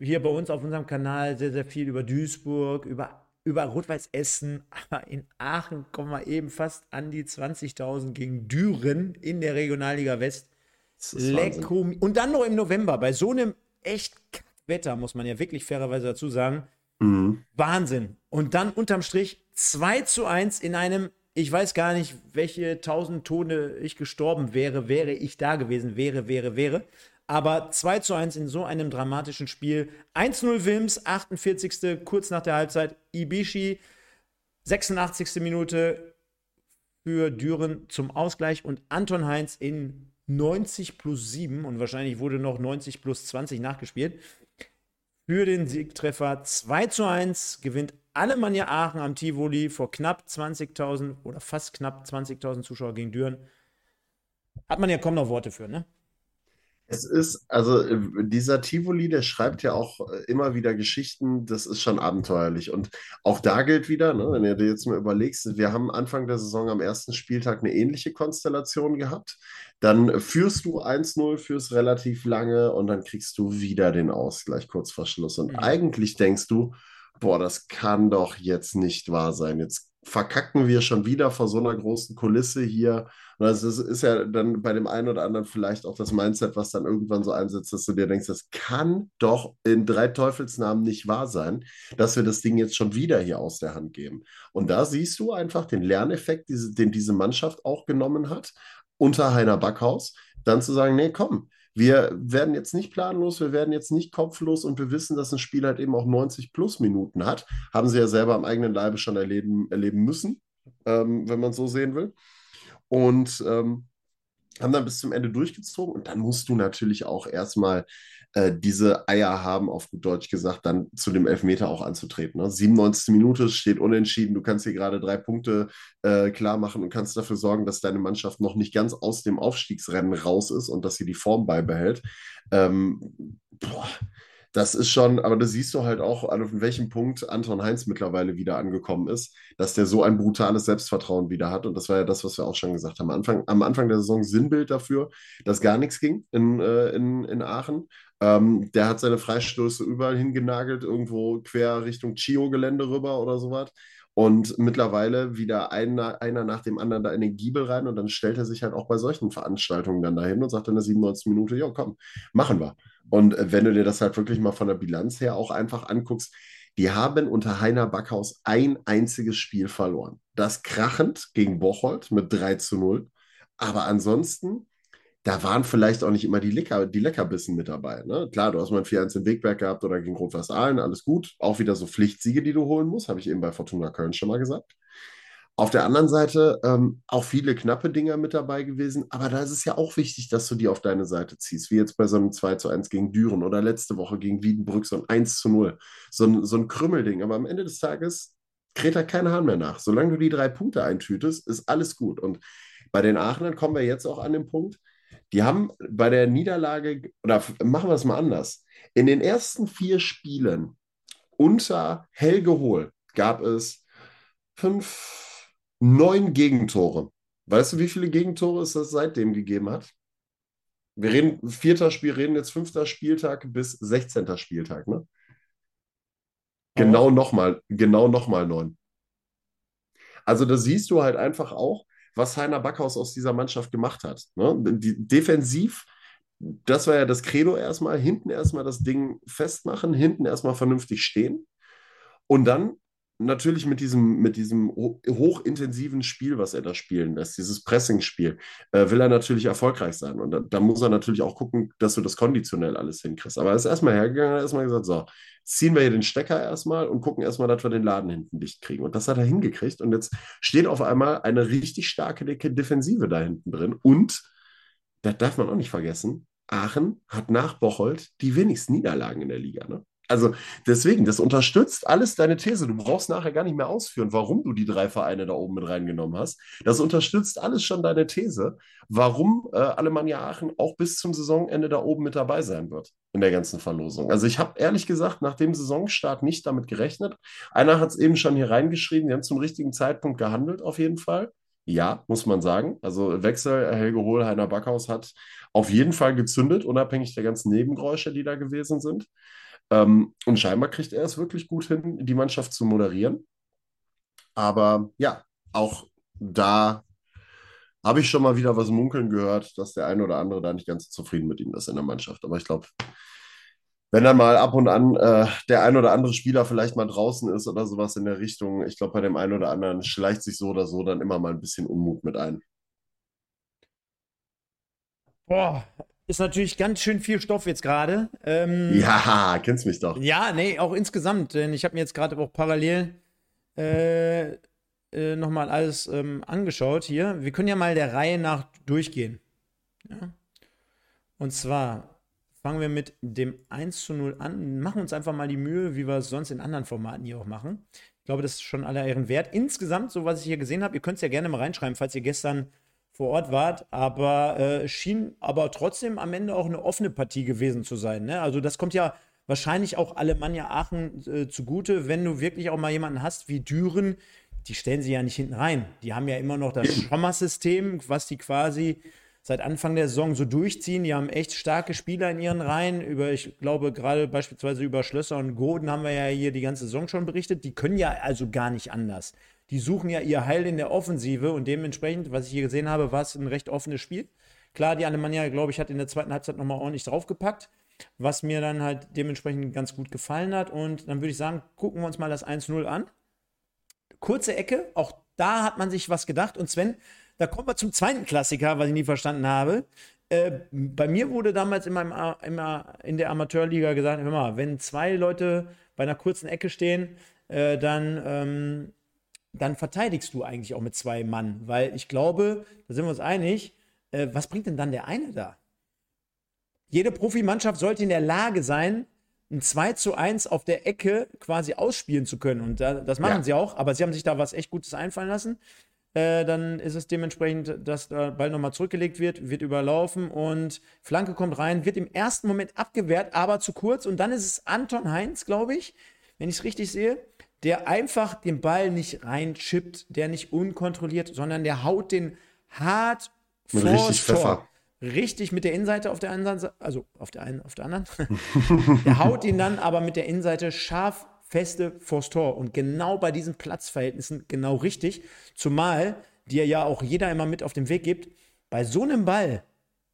hier bei uns auf unserem Kanal sehr, sehr viel über Duisburg, über, über Rot-Weiß Essen. Aber in Aachen kommen wir eben fast an die 20.000 gegen Düren in der Regionalliga West. Lecko. Und dann noch im November bei so einem echt Wetter, muss man ja wirklich fairerweise dazu sagen. Mhm. Wahnsinn. Und dann unterm Strich 2 zu 1 in einem, ich weiß gar nicht, welche tausend Tone ich gestorben wäre, wäre ich da gewesen, wäre, wäre, wäre. Aber 2 zu 1 in so einem dramatischen Spiel. 1-0 Wilms, 48. kurz nach der Halbzeit. Ibishi, 86. Minute für Düren zum Ausgleich und Anton Heinz in 90 plus 7 und wahrscheinlich wurde noch 90 plus 20 nachgespielt. Für den Siegtreffer 2 zu 1 gewinnt Alemannia Aachen am Tivoli vor knapp 20.000 oder fast knapp 20.000 Zuschauer gegen Düren. Hat man ja kaum noch Worte für, ne? Es ist, also äh, dieser Tivoli, der schreibt ja auch äh, immer wieder Geschichten, das ist schon abenteuerlich. Und auch da gilt wieder, ne, wenn du dir jetzt mal überlegst, wir haben Anfang der Saison am ersten Spieltag eine ähnliche Konstellation gehabt. Dann führst du 1-0, führst relativ lange und dann kriegst du wieder den Ausgleich kurz vor Schluss. Und mhm. eigentlich denkst du, boah, das kann doch jetzt nicht wahr sein. Jetzt verkacken wir schon wieder vor so einer großen Kulisse hier. Und das ist, ist, ja dann bei dem einen oder anderen vielleicht auch das Mindset, was dann irgendwann so einsetzt, dass du dir denkst, das kann doch in drei Teufelsnamen nicht wahr sein, dass wir das Ding jetzt schon wieder hier aus der Hand geben. Und da siehst du einfach den Lerneffekt, den diese Mannschaft auch genommen hat, unter Heiner Backhaus, dann zu sagen, nee, komm, wir werden jetzt nicht planlos, wir werden jetzt nicht kopflos und wir wissen, dass ein Spiel halt eben auch 90 plus Minuten hat. Haben sie ja selber am eigenen Leibe schon erleben, erleben müssen, ähm, wenn man so sehen will. Und ähm, haben dann bis zum Ende durchgezogen und dann musst du natürlich auch erstmal äh, diese Eier haben, auf gut Deutsch gesagt, dann zu dem Elfmeter auch anzutreten. Ne? 97. Minute steht unentschieden, du kannst hier gerade drei Punkte äh, klar machen und kannst dafür sorgen, dass deine Mannschaft noch nicht ganz aus dem Aufstiegsrennen raus ist und dass sie die Form beibehält. Ähm, boah Das ist schon, aber da siehst du halt auch, an welchem Punkt Anton Heinz mittlerweile wieder angekommen ist, dass der so ein brutales Selbstvertrauen wieder hat. Und das war ja das, was wir auch schon gesagt haben. Am Anfang, am Anfang der Saison Sinnbild dafür, dass gar nichts ging in, äh, in, in Aachen. Ähm, der hat seine Freistöße überall hingenagelt, irgendwo quer Richtung Chio-Gelände rüber oder sowas. Und mittlerweile wieder einer, einer nach dem anderen da in den Giebel rein und dann stellt er sich halt auch bei solchen Veranstaltungen dann dahin und sagt in der 97. Minute, ja komm, machen wir. Und äh, wenn du dir das halt wirklich mal von der Bilanz her auch einfach anguckst, die haben unter Heiner Backhaus ein einziges Spiel verloren. Das krachend gegen Bocholt mit 3 zu 0. Aber ansonsten, da waren vielleicht auch nicht immer die, Lecker, die Leckerbissen mit dabei. Ne? Klar, du hast mal ein 4-1 im Wegberg gehabt oder gegen Rot-Weiß Aalen, alles gut. Auch wieder so Pflichtsiege, die du holen musst, habe ich eben bei Fortuna Köln schon mal gesagt. Auf der anderen Seite ähm, auch viele knappe Dinger mit dabei gewesen, aber da ist es ja auch wichtig, dass du die auf deine Seite ziehst, wie jetzt bei so einem 2 zu 1 gegen Düren oder letzte Woche gegen Wiedenbrück so ein 1 zu 0. So ein, so ein Krümmelding. Aber am Ende des Tages kräht da kein Hahn mehr nach. Solange du die drei Punkte eintütest, ist alles gut. Und bei den Aachenern kommen wir jetzt auch an den Punkt, die haben bei der Niederlage, oder machen wir es mal anders, in den ersten vier Spielen unter Helge Hohl gab es fünf, neun Gegentore. Weißt du, wie viele Gegentore es das seitdem gegeben hat? Wir reden, vierter Spiel, reden jetzt fünfter Spieltag bis 16. Spieltag, ne? Genau nochmal, genau nochmal neun. Also da siehst du halt einfach auch, was Heiner Backhaus aus dieser Mannschaft gemacht hat. Ne? Die, defensiv, das war ja das Credo erstmal, hinten erstmal das Ding festmachen, hinten erstmal vernünftig stehen. Und dann natürlich mit diesem, mit diesem hochintensiven Spiel, was er da spielen lässt, dieses Pressing-Spiel, äh, will er natürlich erfolgreich sein. Und da, da, muss er natürlich auch gucken, dass du das konditionell alles hinkriegst. Aber er ist erstmal hergegangen, hat erstmal gesagt, so, ziehen wir hier den Stecker erstmal und gucken erstmal, dass wir den Laden hinten dicht kriegen. Und das hat er hingekriegt. Und jetzt steht auf einmal eine richtig starke Defensive da hinten drin. Und, das darf man auch nicht vergessen, Aachen hat nach Bocholt die wenigsten Niederlagen in der Liga. Ne? Also deswegen, das unterstützt alles deine These. Du brauchst nachher gar nicht mehr ausführen, warum du die drei Vereine da oben mit reingenommen hast. Das unterstützt alles schon deine These, warum äh, Alemannia Aachen auch bis zum Saisonende da oben mit dabei sein wird in der ganzen Verlosung. Also ich habe ehrlich gesagt nach dem Saisonstart nicht damit gerechnet. Einer hat es eben schon hier reingeschrieben, die haben zum richtigen Zeitpunkt gehandelt auf jeden Fall. Ja, muss man sagen. Also Wechsel, Helge Hohl, Heiner Backhaus hat auf jeden Fall gezündet, unabhängig der ganzen Nebengeräusche, die da gewesen sind. Ähm, und scheinbar kriegt er es wirklich gut hin, die Mannschaft zu moderieren. Aber ja, auch da habe ich schon mal wieder was munkeln gehört, dass der eine oder andere da nicht ganz zufrieden mit ihm ist in der Mannschaft. Aber ich glaube, wenn dann mal ab und an äh, der ein oder andere Spieler vielleicht mal draußen ist oder sowas in der Richtung, ich glaube, bei dem einen oder anderen schleicht sich so oder so dann immer mal ein bisschen Unmut mit ein. Boah, ist natürlich ganz schön viel Stoff jetzt gerade. Ähm, ja, kennst mich doch. Ja, nee, auch insgesamt. Denn ich habe mir jetzt gerade auch parallel äh, äh, nochmal alles ähm, angeschaut hier. Wir können ja mal der Reihe nach durchgehen. Ja? Und zwar fangen wir mit dem 1 zu 0 an. Machen uns einfach mal die Mühe, wie wir es sonst in anderen Formaten hier auch machen. Ich glaube, das ist schon aller Ehren wert. Insgesamt, so was ich hier gesehen habe, ihr könnt es ja gerne mal reinschreiben, falls ihr gestern vor Ort wart, aber äh, schien aber trotzdem am Ende auch eine offene Partie gewesen zu sein. Ne? Also das kommt ja wahrscheinlich auch Alemannia Aachen äh, zugute, wenn du wirklich auch mal jemanden hast wie Düren, die stellen sie ja nicht hinten rein. Die haben ja immer noch das Schommer-System, was die quasi seit Anfang der Saison so durchziehen. Die haben echt starke Spieler in ihren Reihen. Über, ich glaube, gerade beispielsweise über Schlösser und Goden haben wir ja hier die ganze Saison schon berichtet. Die können ja also gar nicht anders die suchen ja ihr Heil in der Offensive und dementsprechend, was ich hier gesehen habe, war es ein recht offenes Spiel. Klar, die Alemannia, glaube ich, hat in der zweiten Halbzeit nochmal ordentlich draufgepackt, was mir dann halt dementsprechend ganz gut gefallen hat. Und dann würde ich sagen, gucken wir uns mal das 1-0 an. Kurze Ecke, auch da hat man sich was gedacht. Und Sven, da kommen wir zum zweiten Klassiker, was ich nie verstanden habe. Äh, bei mir wurde damals immer, immer in der Amateurliga gesagt, hör mal, wenn zwei Leute bei einer kurzen Ecke stehen, äh, dann ähm, dann verteidigst du eigentlich auch mit zwei Mann. Weil ich glaube, da sind wir uns einig, äh, was bringt denn dann der eine da? Jede Profimannschaft sollte in der Lage sein, ein 2 zu 1 auf der Ecke quasi ausspielen zu können. Und da, das machen ja. sie auch, aber sie haben sich da was echt Gutes einfallen lassen. Äh, dann ist es dementsprechend, dass der Ball nochmal zurückgelegt wird, wird überlaufen und Flanke kommt rein, wird im ersten Moment abgewehrt, aber zu kurz. Und dann ist es Anton Heinz, glaube ich, wenn ich es richtig sehe, der einfach den Ball nicht reinchippt, der nicht unkontrolliert, sondern der haut den hart Mit richtig Pfeffer. Richtig mit der Innenseite auf der anderen Seite, also auf der einen, auf der anderen. <laughs> der haut ihn dann aber mit der Innenseite scharf feste vors Tor. Und genau bei diesen Platzverhältnissen genau richtig. Zumal dir ja auch jeder immer mit auf den Weg gibt. Bei so einem Ball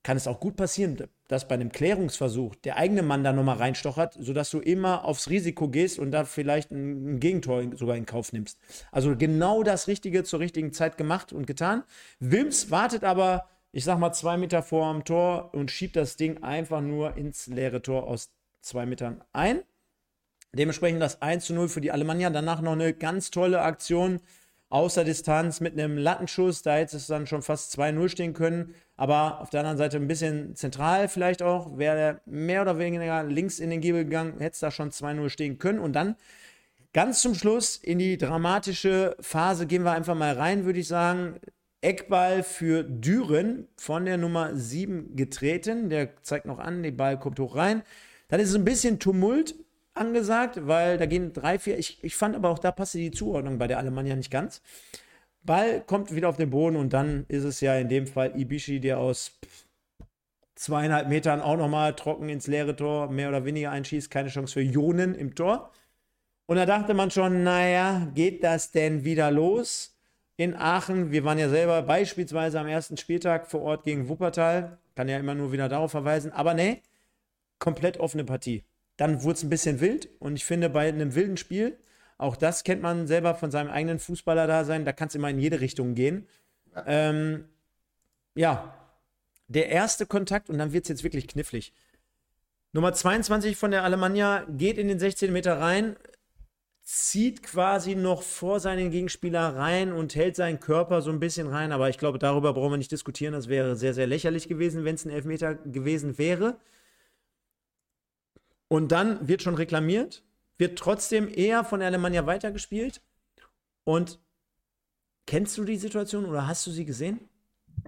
kann es auch gut passieren, dass bei einem Klärungsversuch der eigene Mann da nochmal reinstochert, sodass du immer aufs Risiko gehst und da vielleicht ein Gegentor sogar in Kauf nimmst. Also genau das Richtige zur richtigen Zeit gemacht und getan. Wilms wartet aber, ich sag mal, zwei Meter vor dem Tor und schiebt das Ding einfach nur ins leere Tor aus zwei Metern ein. Dementsprechend das 1 zu 0 für die Alemannia. Danach noch eine ganz tolle Aktion außer Distanz mit einem Lattenschuss. Da hätte es dann schon fast 2-0 stehen können. Aber auf der anderen Seite ein bisschen zentral vielleicht auch. Wäre mehr oder weniger links in den Giebel gegangen, hätte es da schon 2-0 stehen können. Und dann ganz zum Schluss in die dramatische Phase gehen wir einfach mal rein, würde ich sagen. Eckball für Düren von der Nummer 7 getreten. Der zeigt noch an, der Ball kommt hoch rein. Dann ist es ein bisschen Tumult angesagt, weil da gehen drei, vier. Ich, ich fand aber auch da passte die Zuordnung bei der Alemannia nicht ganz. Ball kommt wieder auf den Boden und dann ist es ja in dem Fall Ibishi, der aus zweieinhalb Metern auch nochmal trocken ins leere Tor mehr oder weniger einschießt. Keine Chance für Jonen im Tor. Und da dachte man schon, naja, geht das denn wieder los in Aachen? Wir waren ja selber beispielsweise am ersten Spieltag vor Ort gegen Wuppertal. Kann ja immer nur wieder darauf verweisen. Aber nee, komplett offene Partie. Dann wurde es ein bisschen wild und ich finde, bei einem wilden Spiel, auch das kennt man selber von seinem eigenen Fußballer-Dasein, da kann es immer in jede Richtung gehen. Ja, ähm, ja. der erste Kontakt und dann wird es jetzt wirklich knifflig. Nummer 22 von der Alemannia geht in den 16 Meter rein, zieht quasi noch vor seinen Gegenspieler rein und hält seinen Körper so ein bisschen rein. Aber ich glaube, darüber brauchen wir nicht diskutieren. Das wäre sehr, sehr lächerlich gewesen, wenn es ein Elfmeter gewesen wäre. Und dann wird schon reklamiert, wird trotzdem eher von der Alemannia weitergespielt. Und kennst du die Situation oder hast du sie gesehen?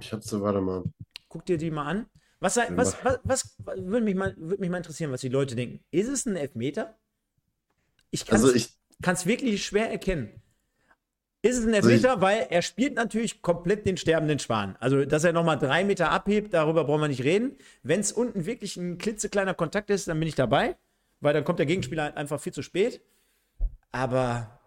Ich hab's so, warte mal. Guck dir die mal an. Was, was, was, was, würde, mich mal, würde mich mal interessieren, was die Leute denken. Ist es ein Elfmeter? Ich kann es also wirklich schwer erkennen. Ist es ein also Elfmeter, also weil er spielt natürlich komplett den sterbenden Schwan. Also, dass er nochmal drei Meter abhebt, darüber brauchen wir nicht reden. Wenn es unten wirklich ein klitzekleiner Kontakt ist, dann bin ich dabei, weil dann kommt der Gegenspieler einfach viel zu spät. Aber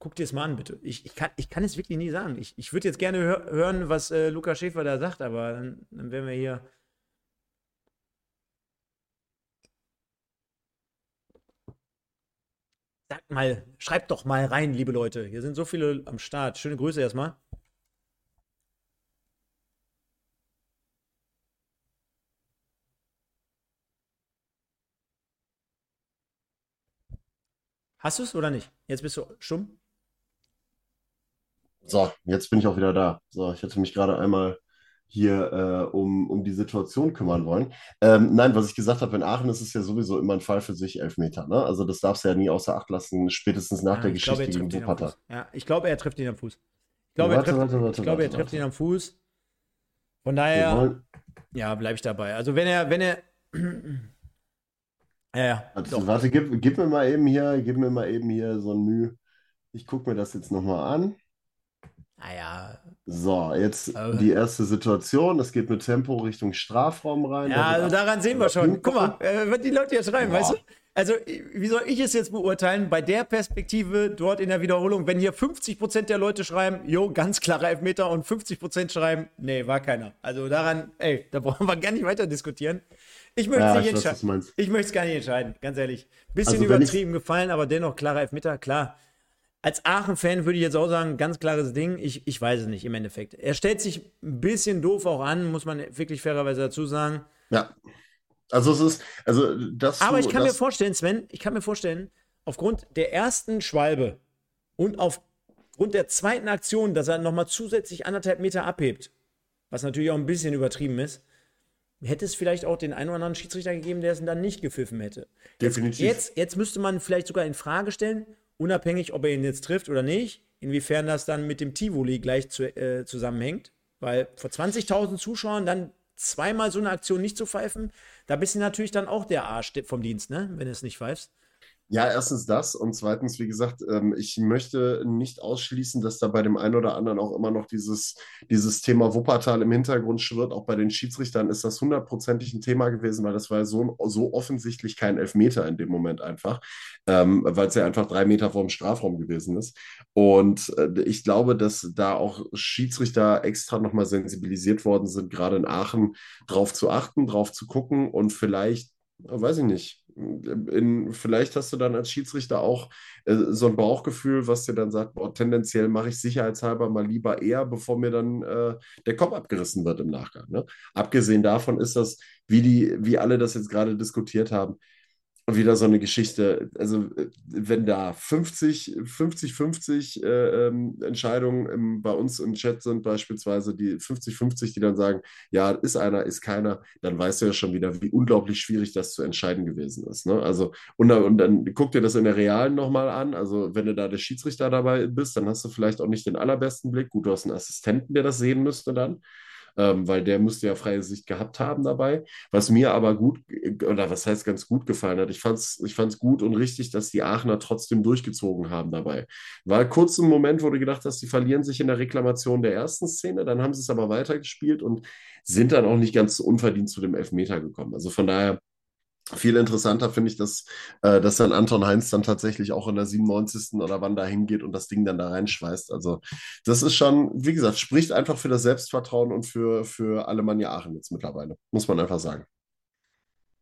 guck dir es mal an, bitte. Ich, ich, kann, ich kann es wirklich nie sagen. Ich, ich würde jetzt gerne hör hören, was äh, Lukas Schäfer da sagt, aber dann, dann wären wir hier Sagt mal, schreibt doch mal rein, liebe Leute. Hier sind so viele am Start. Schöne Grüße erstmal. Hast du es oder nicht? Jetzt bist du stumm. So, jetzt bin ich auch wieder da. So, ich hatte mich gerade einmal hier äh, um, um die Situation kümmern wollen. Ähm, nein, was ich gesagt habe, in Aachen ist es ja sowieso immer ein Fall für sich, Elfmeter. Ne? Also das darfst du ja nie außer Acht lassen, spätestens nach ja, der Geschichte glaube, gegen Wuppertal. Ja, ich glaube, er trifft ihn am Fuß. Ich glaube, warte, er trifft, warte, warte, ich glaube, er trifft ihn am Fuß. Von daher, ja, bleibe ich dabei. Also wenn er, wenn er. <clears throat> ja, ja. Also, warte, gib, gib, mir mal eben hier, gib mir mal eben hier so ein Mühe. Ich gucke mir das jetzt nochmal an. Naja. So, jetzt aber die erste Situation. Es geht mit Tempo Richtung Strafraum rein. Ja, also daran sehen wir schon. Guck mal, äh, die Leute hier schreiben, ja. weißt du? Also, wie soll ich es jetzt beurteilen? Bei der Perspektive dort in der Wiederholung, wenn hier 50% der Leute schreiben, jo, ganz klarer Elfmeter und 50% schreiben, nee, war keiner. Also daran, ey, da brauchen wir gar nicht weiter diskutieren. Ich möchte es ja, nicht entscheiden. Ich möchte es gar nicht entscheiden, ganz ehrlich. Bisschen also, übertrieben gefallen, aber dennoch klarer Elfmeter, klar als Aachen-Fan würde ich jetzt auch sagen, ganz klares Ding. Ich, ich weiß es nicht im Endeffekt. Er stellt sich ein bisschen doof auch an, muss man wirklich fairerweise dazu sagen. Ja. Also es ist, also das. Aber ich kann mir vorstellen, Sven, ich kann mir vorstellen, aufgrund der ersten Schwalbe und aufgrund der zweiten Aktion, dass er nochmal zusätzlich anderthalb Meter abhebt, was natürlich auch ein bisschen übertrieben ist, hätte es vielleicht auch den einen oder anderen Schiedsrichter gegeben, der es dann nicht gepfiffen hätte. Definitiv. Jetzt, jetzt, jetzt müsste man vielleicht sogar in Frage stellen, unabhängig, ob er ihn jetzt trifft oder nicht, inwiefern das dann mit dem Tivoli gleich zu, äh, zusammenhängt. Weil vor 20.000 Zuschauern dann zweimal so eine Aktion nicht zu pfeifen, da bist du natürlich dann auch der Arsch vom Dienst, ne? wenn du es nicht pfeifst. Ja, erstens das und zweitens, wie gesagt, ähm, ich möchte nicht ausschließen, dass da bei dem einen oder anderen auch immer noch dieses, dieses Thema Wuppertal im Hintergrund schwirrt. Auch bei den Schiedsrichtern ist das hundertprozentig ein Thema gewesen, weil das war so, so offensichtlich kein Elfmeter in dem Moment einfach, ähm, weil es ja einfach drei Meter vor dem Strafraum gewesen ist. Und äh, ich glaube, dass da auch Schiedsrichter extra nochmal sensibilisiert worden sind, gerade in Aachen, drauf zu achten, drauf zu gucken und vielleicht weiß ich nicht. In, vielleicht hast du dann als Schiedsrichter auch äh, so ein Bauchgefühl, was dir dann sagt, boah, tendenziell mache ich sicherheitshalber mal lieber eher, bevor mir dann äh, der Kopf abgerissen wird im Nachgang. Ne? Abgesehen davon ist das, wie die, wie alle das jetzt gerade diskutiert haben, wieder so eine Geschichte. Also, äh, wenn da 50, 50, 50 äh, ähm, Entscheidungen im, bei uns im Chat sind, beispielsweise die 50, 50, die dann sagen, ja, ist einer, ist keiner, dann weißt du ja schon wieder, wie unglaublich schwierig das zu entscheiden gewesen ist. Ne? Also, und dann, und dann guck dir das in der Realen nochmal an. Also, wenn du da der Schiedsrichter dabei bist, dann hast du vielleicht auch nicht den allerbesten Blick. Gut, du hast einen Assistenten, der das sehen müsste dann ähm, weil der müsste ja freie Sicht gehabt haben dabei. Was mir aber gut, oder was heißt ganz gut gefallen hat, ich fand es ich fand's gut und richtig, dass die Aachener trotzdem durchgezogen haben dabei. War kurz ein Moment, wo du gedacht hast, die verlieren sich in der Reklamation der ersten Szene, dann haben sie es aber weitergespielt und sind dann auch nicht ganz unverdient zu dem Elfmeter gekommen. Also von daher viel interessanter finde ich, dass, äh, dass dann Anton Heinz dann tatsächlich auch in der 97. oder wann da hingeht und das Ding dann da reinschweißt. Also, das ist schon, wie gesagt, spricht einfach für das Selbstvertrauen und für, für Alemannia Aachen jetzt mittlerweile, muss man einfach sagen.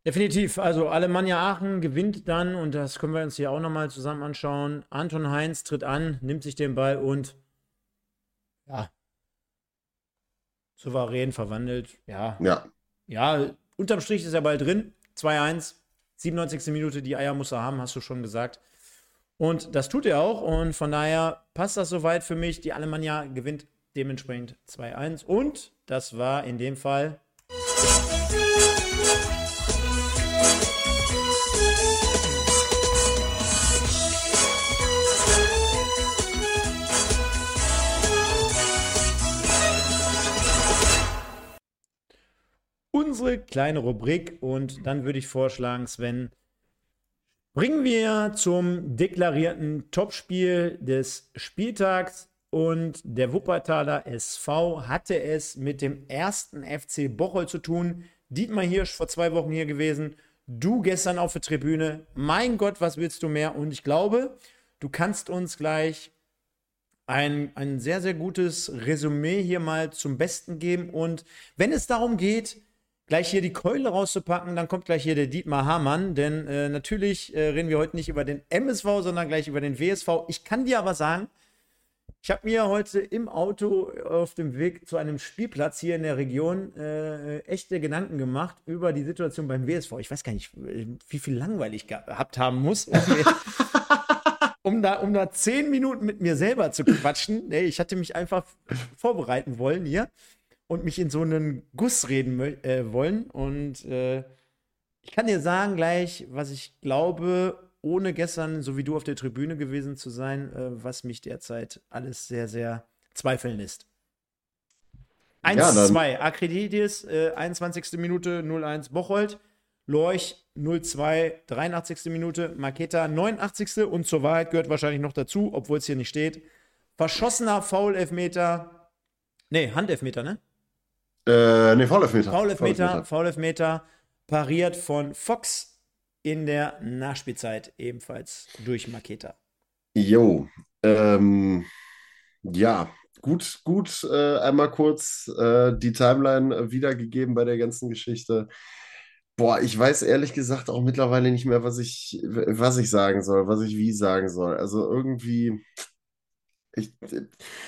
Definitiv. Also Alemannia Aachen gewinnt dann, und das können wir uns hier auch nochmal zusammen anschauen. Anton Heinz tritt an, nimmt sich den Ball und ja, souverän verwandelt. Ja. Ja. Ja, unterm Strich ist er Ball drin. 2-1, 97. Minute, die Eier muss er haben, hast du schon gesagt. Und das tut er auch. Und von daher passt das soweit für mich. Die Alemannia gewinnt dementsprechend 2-1. Und das war in dem Fall. Kleine Rubrik und dann würde ich vorschlagen, Sven, bringen wir zum deklarierten Topspiel des Spieltags und der Wuppertaler SV hatte es mit dem ersten FC Bocholt zu tun. Dietmar Hirsch vor zwei Wochen hier gewesen, du gestern auf der Tribüne. Mein Gott, was willst du mehr? Und ich glaube, du kannst uns gleich ein, ein sehr, sehr gutes Resümee hier mal zum Besten geben. Und wenn es darum geht, gleich hier die Keule rauszupacken. Dann kommt gleich hier der Dietmar Hamann, denn äh, natürlich äh, reden wir heute nicht über den MSV, sondern gleich über den WSV. Ich kann dir aber sagen, ich habe mir heute im Auto auf dem Weg zu einem Spielplatz hier in der Region äh, echte Gedanken gemacht über die Situation beim WSV. Ich weiß gar nicht, wie viel langweilig gehabt haben muss. <laughs> um da, um da zehn Minuten mit mir selber zu quatschen. Nee, ich hatte mich einfach vorbereiten wollen hier und mich in so einen Guss reden äh, wollen. Und äh, ich kann dir sagen gleich, was ich glaube, ohne gestern, so wie du auf der Tribüne gewesen zu sein, äh, was mich derzeit alles sehr, sehr zweifeln lässt. 1-2, ja, Akreditis, 21. Minute 0-1 Bocholt, Lorch 0-2, 83. Minute, Maketa 89. und zur Wahrheit gehört wahrscheinlich noch dazu, obwohl es hier nicht steht. Verschossener Foul-Elfmeter, nee, Handelfmeter, ne? Äh, nee, Foul-Elfmeter. Foul-Elfmeter, Foul-Elfmeter, pariert von Fox in der Nachspielzeit ebenfalls durch Maketa. Jo, ähm, ja, gut, gut, äh, einmal kurz äh, die Timeline wiedergegeben bei der ganzen Geschichte. Boah, ich weiß ehrlich gesagt auch mittlerweile nicht mehr, was ich, was ich sagen soll, was ich wie sagen soll. Also irgendwie, ich,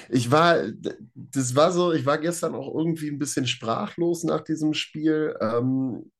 ich war, das war so, ich war gestern auch irgendwie ein bisschen sprachlos nach diesem Spiel. Ähm,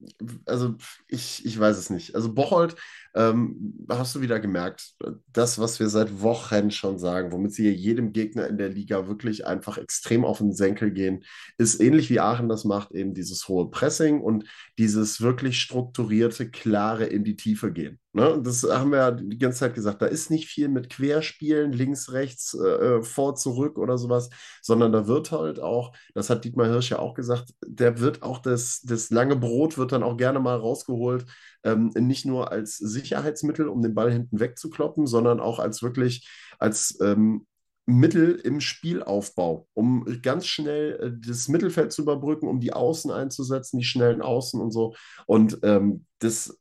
also ich, ich weiß es nicht. Also Bocholt ähm, hast du wieder gemerkt, das, was wir seit Wochen schon sagen, womit sie jedem Gegner in der Liga wirklich einfach extrem auf den Senkel gehen, ist ähnlich wie Aachen das macht, eben dieses hohe Pressing und dieses wirklich strukturierte, klare in die Tiefe gehen. Ne? Das haben wir ja die ganze Zeit gesagt. Da ist nicht viel mit Querspielen, links, rechts, äh, vor, zurück oder sowas, sondern da wird halt auch, das hat Dietmar Hirsch ja auch gesagt, der wird auch das, das lange Brot wird dann auch gerne mal rausgeholt. Ähm, nicht nur als Sicherheitsmittel, um den Ball hinten wegzukloppen, sondern auch als wirklich als ähm, Mittel im Spielaufbau, um ganz schnell äh, das Mittelfeld zu überbrücken, um die Außen einzusetzen, die schnellen Außen und so. Und ähm, das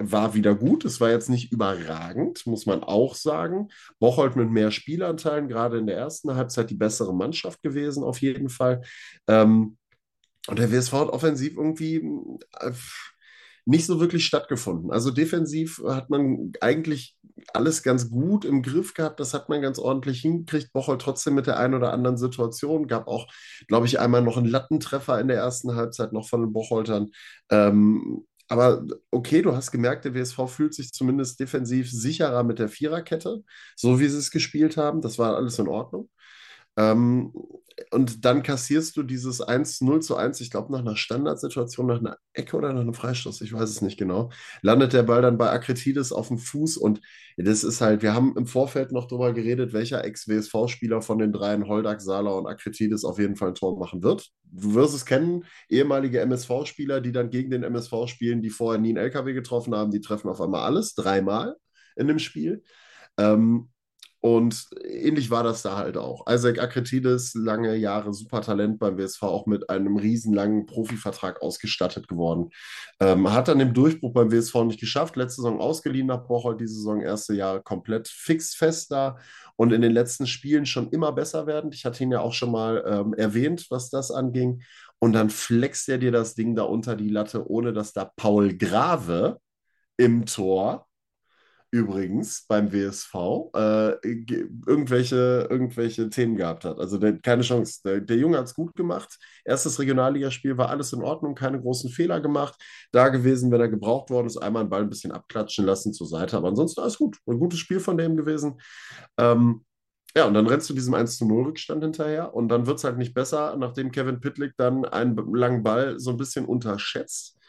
war wieder gut. Es war jetzt nicht überragend, muss man auch sagen. Bocholt mit mehr Spielanteilen, gerade in der ersten Halbzeit die bessere Mannschaft gewesen, auf jeden Fall. Ähm, und der WSV hat offensiv irgendwie äh, nicht so wirklich stattgefunden. Also defensiv hat man eigentlich alles ganz gut im Griff gehabt. Das hat man ganz ordentlich hingekriegt. Bocholt trotzdem mit der einen oder anderen Situation. Gab auch, glaube ich, einmal noch einen Lattentreffer in der ersten Halbzeit noch von den Bocholtern. Ähm, aber okay, du hast gemerkt, der WSV fühlt sich zumindest defensiv sicherer mit der Viererkette, so wie sie es gespielt haben. Das war alles in Ordnung. Ähm, und dann kassierst du dieses 1 0 zu 1, ich glaube, nach einer Standardsituation, nach einer Ecke oder nach einem Freistoß, ich weiß es nicht genau, landet der Ball dann bei Akritides auf dem Fuß und das ist halt, wir haben im Vorfeld noch darüber geredet, welcher Ex-WSV-Spieler von den dreien, Holdak, Sala und Akritides, auf jeden Fall ein Tor machen wird. Du wirst es kennen, ehemalige MSV-Spieler, die dann gegen den MSV spielen, die vorher nie einen LKW getroffen haben, die treffen auf einmal alles, dreimal in dem Spiel. Ähm, und ähnlich war das da halt auch. Isaac Akretides, lange Jahre Supertalent beim WSV, auch mit einem riesenlangen Profivertrag ausgestattet geworden. Ähm, hat dann den Durchbruch beim WSV nicht geschafft. Letzte Saison ausgeliehen nach Bocholt, diese Saison erste Jahr komplett fix fest da und in den letzten Spielen schon immer besser werden. Ich hatte ihn ja auch schon mal ähm, erwähnt, was das anging. Und dann flext er dir das Ding da unter die Latte, ohne dass da Paul Grave im Tor übrigens beim WSV äh, irgendwelche, irgendwelche Themen gehabt hat. Also der, keine Chance. Der, der Junge hat es gut gemacht. Erstes Regionalligaspiel war alles in Ordnung, keine großen Fehler gemacht. Da gewesen, wenn er gebraucht worden ist, einmal den Ball ein bisschen abklatschen lassen zur Seite. Aber ansonsten alles gut. Ein gutes Spiel von dem gewesen. Ähm, ja, und dann rennst du diesem 1 zu 0 Rückstand hinterher und dann wird es halt nicht besser, nachdem Kevin Pitlick dann einen langen Ball so ein bisschen unterschätzt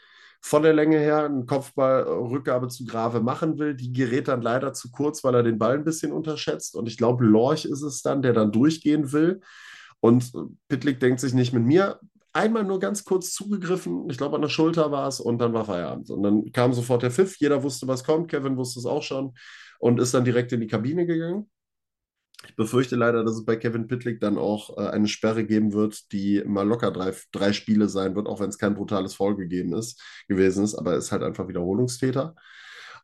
von der Länge her einen Kopfballrückgabe zu Grave machen will. Die gerät dann leider zu kurz, weil er den Ball ein bisschen unterschätzt. Und ich glaube, Lorch ist es dann, der dann durchgehen will. Und Pitlick denkt sich nicht mit mir. Einmal nur ganz kurz zugegriffen, ich glaube an der Schulter war es und dann war Feierabend. Und dann kam sofort der Pfiff, jeder wusste, was kommt, Kevin wusste es auch schon und ist dann direkt in die Kabine gegangen. Ich befürchte leider, dass es bei Kevin Pitlick dann auch äh, eine Sperre geben wird, die mal locker drei, drei Spiele sein wird, auch wenn es kein brutales Foul gegeben ist, gewesen ist, aber er ist halt einfach Wiederholungstäter.